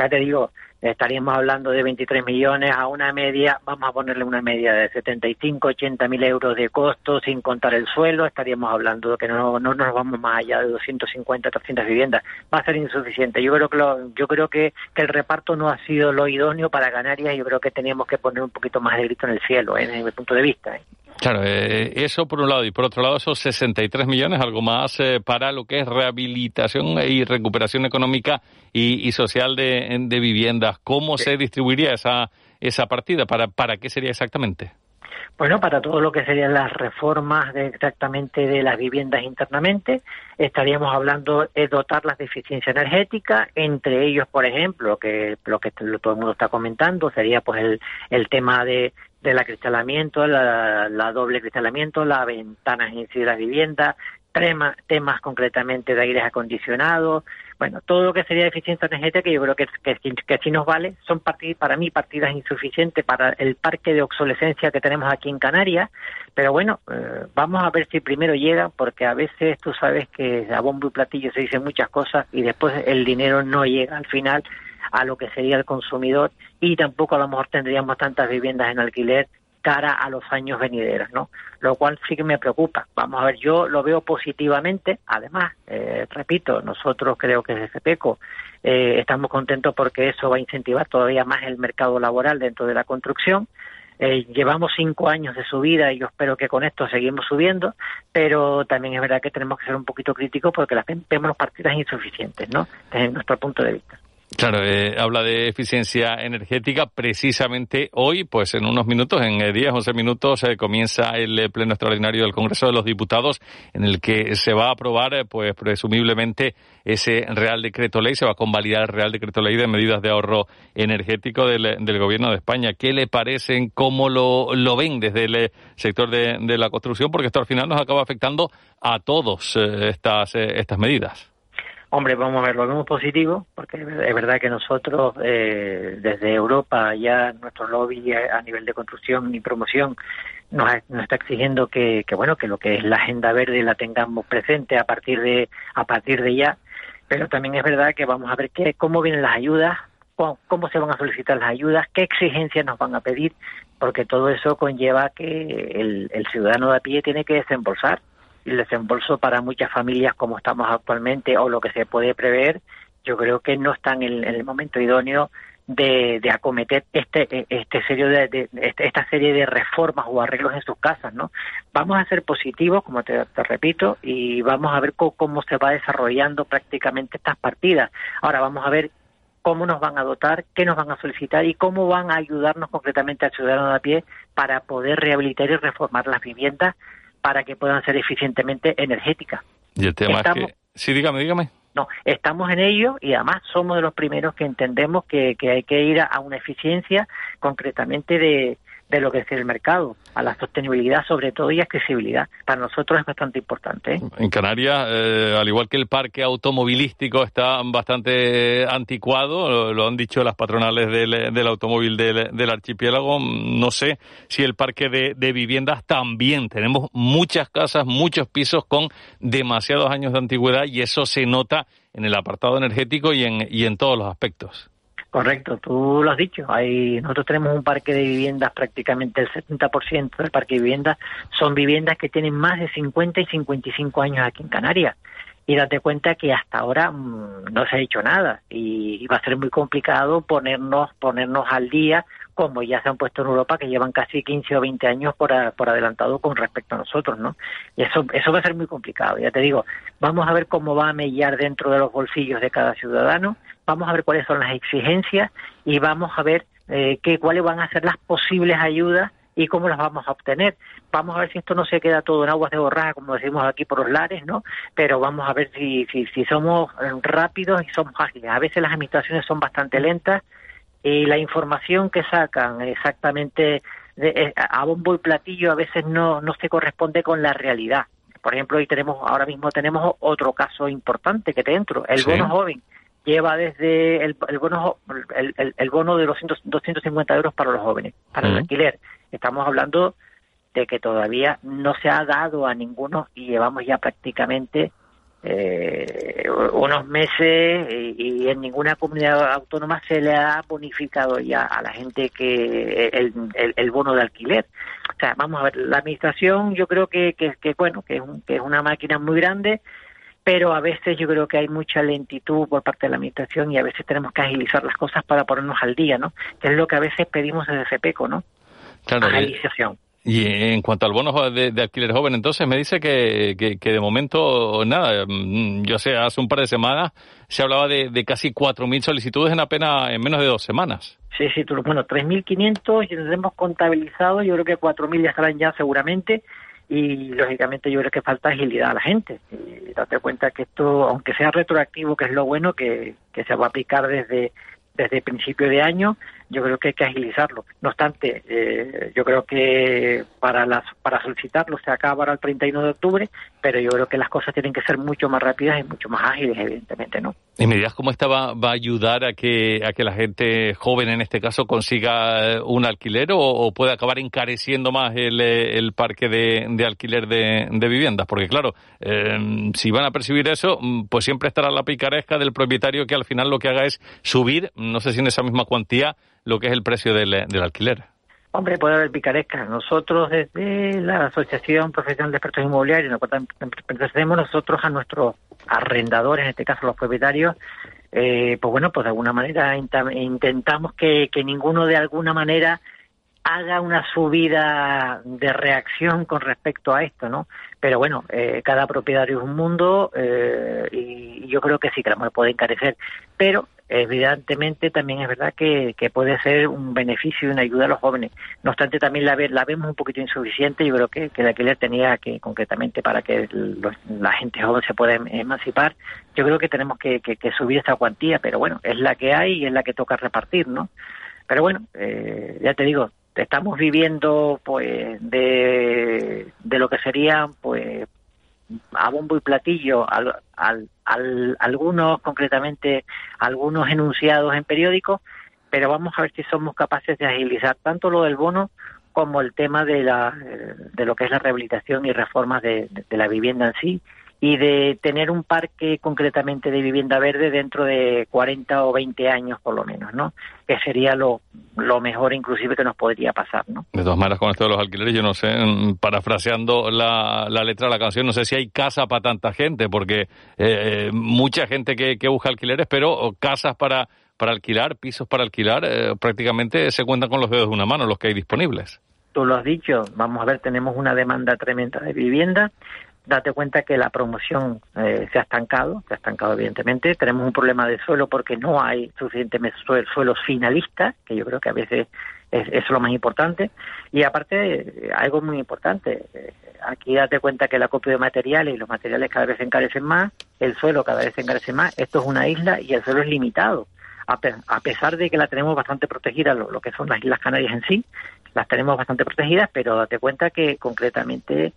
Ya te digo, estaríamos hablando de 23 millones a una media, vamos a ponerle una media de 75, 80 mil euros de costo sin contar el suelo, estaríamos hablando de que no, no nos vamos más allá de 250, 300 viviendas. Va a ser insuficiente. Yo creo que yo creo que, el reparto no ha sido lo idóneo para Canarias yo creo que teníamos que poner un poquito más de grito en el cielo, ¿eh? desde mi punto de vista. ¿eh? Claro, eh, eso por un lado y por otro lado esos 63 millones, algo más eh, para lo que es rehabilitación y recuperación económica y, social de, viviendas. ¿Cómo se distribuiría esa, esa partida? ¿Para, ¿Para qué sería exactamente? Bueno, para todo lo que serían las reformas de exactamente de las viviendas internamente, estaríamos hablando de dotarlas de eficiencia energética, entre ellos, por ejemplo, que lo que todo el mundo está comentando sería pues el, el tema de del acristalamiento, la, la, doble acristalamiento, las ventanas en sí de la vivienda, temas, temas concretamente de aires acondicionados, bueno, todo lo que sería eficiencia energética, que yo creo que, que, sí nos vale, son para mí partidas insuficientes para el parque de obsolescencia que tenemos aquí en Canarias, pero bueno, eh, vamos a ver si primero llega, porque a veces tú sabes que a bombo y platillo se dicen muchas cosas y después el dinero no llega al final a lo que sería el consumidor y tampoco a lo mejor tendríamos tantas viviendas en alquiler cara a los años venideros, ¿no? Lo cual sí que me preocupa. Vamos a ver, yo lo veo positivamente. Además, eh, repito, nosotros creo que desde PECO eh, estamos contentos porque eso va a incentivar todavía más el mercado laboral dentro de la construcción. Eh, llevamos cinco años de subida y yo espero que con esto seguimos subiendo, pero también es verdad que tenemos que ser un poquito críticos porque las vemos partidas insuficientes, ¿no? Desde nuestro punto de vista. Claro, eh, habla de eficiencia energética. Precisamente hoy, pues en unos minutos, en 10, eh, 11 minutos, eh, comienza el pleno extraordinario del Congreso de los Diputados, en el que se va a aprobar, pues presumiblemente, ese Real Decreto Ley, se va a convalidar el Real Decreto Ley de medidas de ahorro energético del, Gobierno de España. ¿Qué le parecen? ¿Cómo lo, lo ven desde el sector de, de, la construcción? Porque esto al final nos acaba afectando a todos estas, estas medidas. Hombre, vamos a ver, lo vemos positivo, porque es verdad que nosotros, eh, desde Europa, ya nuestro lobby a nivel de construcción y promoción nos, está exigiendo que, bueno, que lo que es la agenda verde la tengamos presente a partir de, a partir de ya. Pero también es verdad que vamos a ver qué, cómo vienen las ayudas, cómo, cómo se van a solicitar las ayudas, qué exigencias nos van a pedir, porque todo eso conlleva que el, el ciudadano de a pie tiene que desembolsar el desembolso para muchas familias como estamos actualmente o lo que se puede prever, yo creo que no están en, el momento idóneo de, acometer este este serio de, este, esta serie de reformas o arreglos en sus casas no vamos a ser positivos como te, repito y vamos a ver cómo, se va desarrollando prácticamente estas partidas. Ahora vamos a ver cómo nos van a dotar, qué nos van a solicitar y cómo van a ayudarnos concretamente al ciudadano de a pie para poder rehabilitar y reformar las viviendas para que puedan ser eficientemente energéticas. Y el tema es que... Sí, dígame, dígame. No, estamos en ello y además somos de los primeros que entendemos que, que hay que ir a una eficiencia concretamente de, de lo que es el mercado, a la sostenibilidad sobre todo y accesibilidad. Para nosotros es bastante importante. ¿eh? En Canarias, eh, al igual que el parque automovilístico está bastante anticuado, lo, han dicho las patronales del, automóvil del, archipiélago, no sé si el parque de, viviendas también. Tenemos muchas casas, muchos pisos con demasiados años de antigüedad y eso se nota en el apartado energético y en, y en todos los aspectos. Correcto, tú lo has dicho. Hay, nosotros tenemos un parque de viviendas, prácticamente el 70% del parque de viviendas son viviendas que tienen más de 50 y 55 años aquí en Canarias. Y date cuenta que hasta ahora mm, no se ha hecho nada y, va a ser muy complicado ponernos, ponernos al día como ya se han puesto en Europa, que llevan casi 15 o 20 años por, por adelantado con respecto a nosotros, ¿no? Y eso, eso va a ser muy complicado. Ya te digo, vamos a ver cómo va a mellar dentro de los bolsillos de cada ciudadano vamos a ver cuáles son las exigencias y vamos a ver eh, qué, cuáles van a ser las posibles ayudas y cómo las vamos a obtener. Vamos a ver si esto no se queda todo en aguas de borraja, como decimos aquí por los lares, ¿no? Pero vamos a ver si, si, si somos eh, rápidos y somos ágiles. A veces las administraciones son bastante lentas y la información que sacan exactamente de, eh, a bombo y platillo a veces no, no se corresponde con la realidad. Por ejemplo, hoy tenemos, ahora mismo tenemos otro caso importante que dentro, el bono joven lleva desde el, bono el, bono de los 250 euros para los jóvenes, para el alquiler. Estamos hablando de que todavía no se ha dado a ninguno y llevamos ya prácticamente eh, unos meses y, en ninguna comunidad autónoma se le ha bonificado ya a la gente que el, el, bono de alquiler. O sea, vamos a ver, la administración yo creo que, que, que bueno, que es, que es una máquina muy grande, pero a veces yo creo que hay mucha lentitud por parte de la administración y a veces tenemos que agilizar las cosas para ponernos al día, ¿no? Que es lo que a veces pedimos desde FEPECO, ¿no? Claro, eh, Agilización. Y en cuanto al bono de, alquiler joven, entonces me dice que, que, de momento, nada, mm, yo sé, hace un par de semanas se hablaba de, de casi 4.000 solicitudes en apenas, en menos de dos semanas. Sí, sí, bueno, 3.500 y hemos contabilizado, yo creo que 4.000 ya estarán ya seguramente, y lógicamente yo creo que falta agilidad a la gente. Y date cuenta que esto, aunque sea retroactivo, que es lo bueno, que, que se va a aplicar desde, desde principio de año, yo creo que hay que agilizarlo. No obstante, eh, yo creo que para las para solicitarlo se acaba el 31 de octubre, pero yo creo que las cosas tienen que ser mucho más rápidas y mucho más ágiles, evidentemente, ¿no? ¿Y medidas como esta va, a ayudar a que a que la gente joven, en este caso, consiga eh, un alquiler o, puede acabar encareciendo más el, eh, el parque de, de alquiler de, de, viviendas? Porque, claro, si van a percibir eso, mm, pues siempre estará la picaresca del propietario que al final lo que haga es subir, no sé si en esa misma cuantía, lo que es el precio del, del alquiler. Hombre, puede haber picaresca. Nosotros, desde la Asociación Profesional de Expertos Inmobiliarios, pertenecemos nosotros a nuestros arrendadores, en este caso los propietarios, eh, pues bueno, pues de alguna manera intentamos que, que ninguno de alguna manera haga una subida de reacción con respecto a esto, ¿no? Pero bueno, eh, cada propietario es un mundo eh, y yo creo que sí que la puede encarecer, pero evidentemente también es verdad que, puede ser un beneficio y una ayuda a los jóvenes. No obstante, también la, la vemos un poquito insuficiente. Yo creo que, que el alquiler tenía que, concretamente, para que la gente joven se pueda em, emancipar, yo creo que tenemos que, subir esta cuantía, pero bueno, es la que hay y es la que toca repartir, ¿no? Pero bueno, eh, ya te digo, estamos viviendo pues de, de lo que sería pues a bombo y platillo al, al, algunos concretamente algunos enunciados en periódicos pero vamos a ver si somos capaces de agilizar tanto lo del bono como el tema de la de lo que es la rehabilitación y reformas de la vivienda en sí y de tener un parque concretamente de vivienda verde dentro de 40 o 20 años por lo menos, ¿no? Que sería lo, lo mejor inclusive que nos podría pasar, ¿no? De todas maneras, con esto de los alquileres, yo no sé, parafraseando la, la letra de la canción, no sé si hay casa para tanta gente, porque eh, mucha gente que, que busca alquileres, pero casas para, para alquilar, pisos para alquilar, eh, prácticamente se cuentan con los dedos de una mano los que hay disponibles. Tú lo has dicho, vamos a ver, tenemos una demanda tremenda de vivienda, date cuenta que la promoción eh, se ha estancado, se ha estancado evidentemente. Tenemos un problema de suelo porque no hay suficientes suelos finalistas, que yo creo que a veces es, es lo más importante. Y aparte, algo muy importante, eh, aquí date cuenta que el acopio de materiales y los materiales cada vez se encarecen más, el suelo cada vez se encarece más, esto es una isla y el suelo es limitado. A, pesar de que la tenemos bastante protegida, lo, lo que son las Islas Canarias en sí, las tenemos bastante protegidas, pero date cuenta que concretamente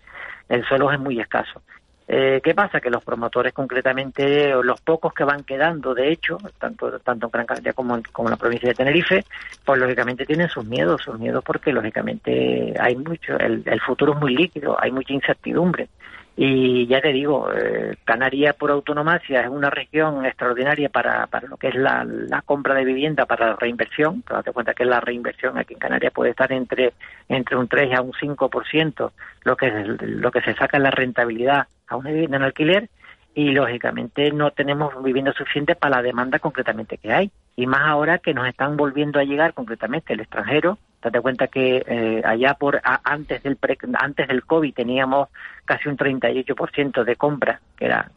el suelo es muy escaso. Eh, ¿Qué pasa? Que los promotores concretamente, los pocos que van quedando, de hecho, tanto, tanto en Gran Canaria como en, como en la provincia de Tenerife, pues lógicamente tienen sus miedos, sus miedos porque lógicamente hay mucho, el, el futuro es muy líquido, hay mucha incertidumbre. Y ya te digo, eh, Canarias por autonomacia es una región extraordinaria para, para lo que es la, la compra de vivienda, para la reinversión. Te das cuenta que la reinversión aquí en Canarias puede estar entre, entre un 3 a un 5%, lo que, lo que se saca en la rentabilidad a una vivienda en alquiler y lógicamente no tenemos vivienda suficiente para la demanda concretamente que hay. Y más ahora que nos están volviendo a llegar concretamente el extranjero. Date cuenta que eh, allá por antes del antes del COVID teníamos casi un 38% de compra que era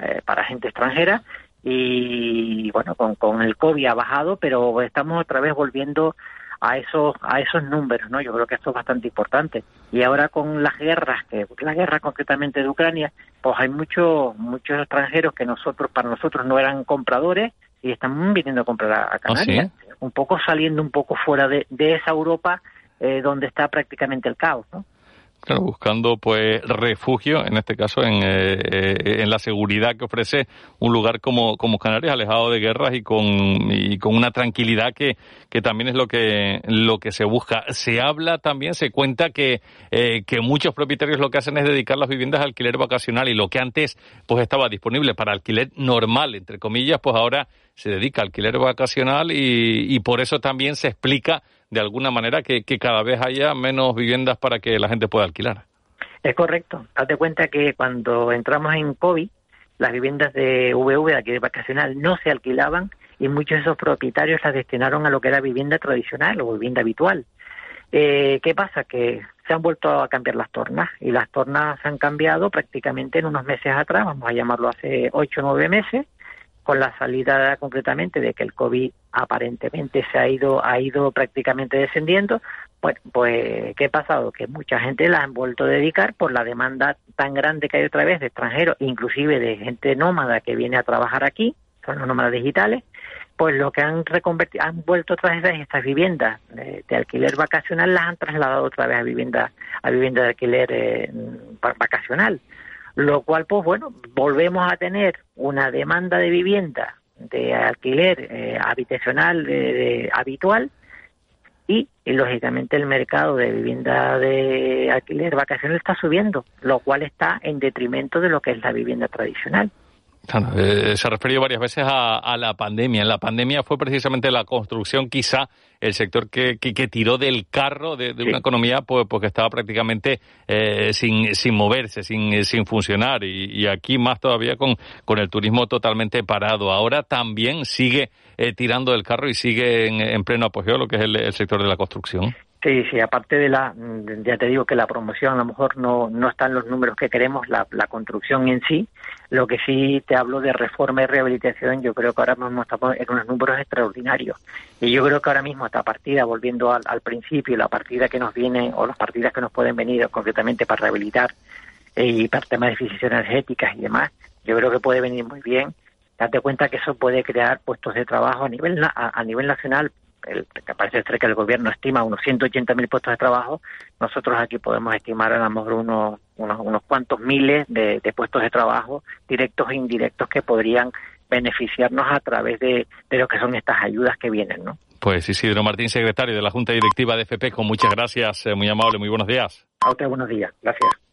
eh, para gente extranjera y bueno, con, con el COVID ha bajado, pero estamos otra vez volviendo a esos a esos números, ¿no? Yo creo que esto es bastante importante. Y ahora con las guerras, que la guerra concretamente de Ucrania, pues hay muchos muchos extranjeros que nosotros para nosotros no eran compradores y están viniendo a comprar a, ¿Ah, Canarias, un poco saliendo un poco fuera de, de esa Europa eh, donde está prácticamente el caos, ¿no? Claro, buscando pues refugio, en este caso en, eh, eh, en la seguridad que ofrece un lugar como, como Canarias, alejado de guerras y con, y con una tranquilidad que, que también es lo que, lo que se busca. Se habla también, se cuenta que, eh, que muchos propietarios lo que hacen es dedicar las viviendas al alquiler vacacional y lo que antes pues estaba disponible para alquiler normal, entre comillas, pues ahora se dedica al alquiler vacacional y, y por eso también se explica de alguna manera que, cada vez haya menos viviendas para que la gente pueda alquilar. Es correcto. Hazte cuenta que cuando entramos en COVID, las viviendas de VV, de alquiler vacacional, no se alquilaban y muchos de esos propietarios las destinaron a lo que era vivienda tradicional o vivienda habitual. Eh, ¿Qué pasa? Que se han vuelto a cambiar las tornas y las tornas han cambiado prácticamente en unos meses atrás, vamos a llamarlo hace ocho o nueve meses, con la salida concretamente de que el COVID aparentemente se ha ido, ha ido prácticamente descendiendo, pues, pues ¿qué ha pasado? Que mucha gente la han vuelto a dedicar por la demanda tan grande que hay otra vez de extranjeros, inclusive de gente nómada que viene a trabajar aquí, son los nómadas digitales, pues lo que han reconvertido, han vuelto otra vez estas viviendas de, alquiler vacacional, las han trasladado otra vez a vivienda, a vivienda de alquiler eh, vacacional lo cual, pues bueno, volvemos a tener una demanda de vivienda de alquiler eh, habitacional de, habitual y, lógicamente el mercado de vivienda de alquiler vacacional está subiendo, lo cual está en detrimento de lo que es la vivienda tradicional. Eh, se ha referido varias veces a, la pandemia. En la pandemia fue precisamente la construcción, quizá el sector que, que, tiró del carro de, una economía pues, porque estaba prácticamente eh, sin, sin moverse, sin, sin funcionar. Y, aquí más todavía con, con el turismo totalmente parado. Ahora también sigue eh, tirando del carro y sigue en, pleno apogeo lo que es el sector de la construcción. Sí, sí, aparte de la, ya te digo que la promoción a lo mejor no, no está en los números que queremos, la, la construcción en sí, lo que sí te hablo de reforma y rehabilitación, yo creo que ahora mismo estamos en unos números extraordinarios. Y yo creo que ahora mismo esta partida, volviendo al, al principio, la partida que nos viene, o las partidas que nos pueden venir concretamente para rehabilitar eh, y para temas de eficiencia energéticas y demás, yo creo que puede venir muy bien. Date cuenta que eso puede crear puestos de trabajo a nivel, a nivel nacional el, que parece ser que el gobierno estima unos 180.000 puestos de trabajo, nosotros aquí podemos estimar a lo mejor unos, unos, cuantos miles de, puestos de trabajo directos e indirectos que podrían beneficiarnos a través de, de lo que son estas ayudas que vienen, ¿no? Pues Isidro Martín, secretario de la Junta Directiva de FP, con muchas gracias, eh, muy amable, muy buenos días. A usted buenos días, gracias.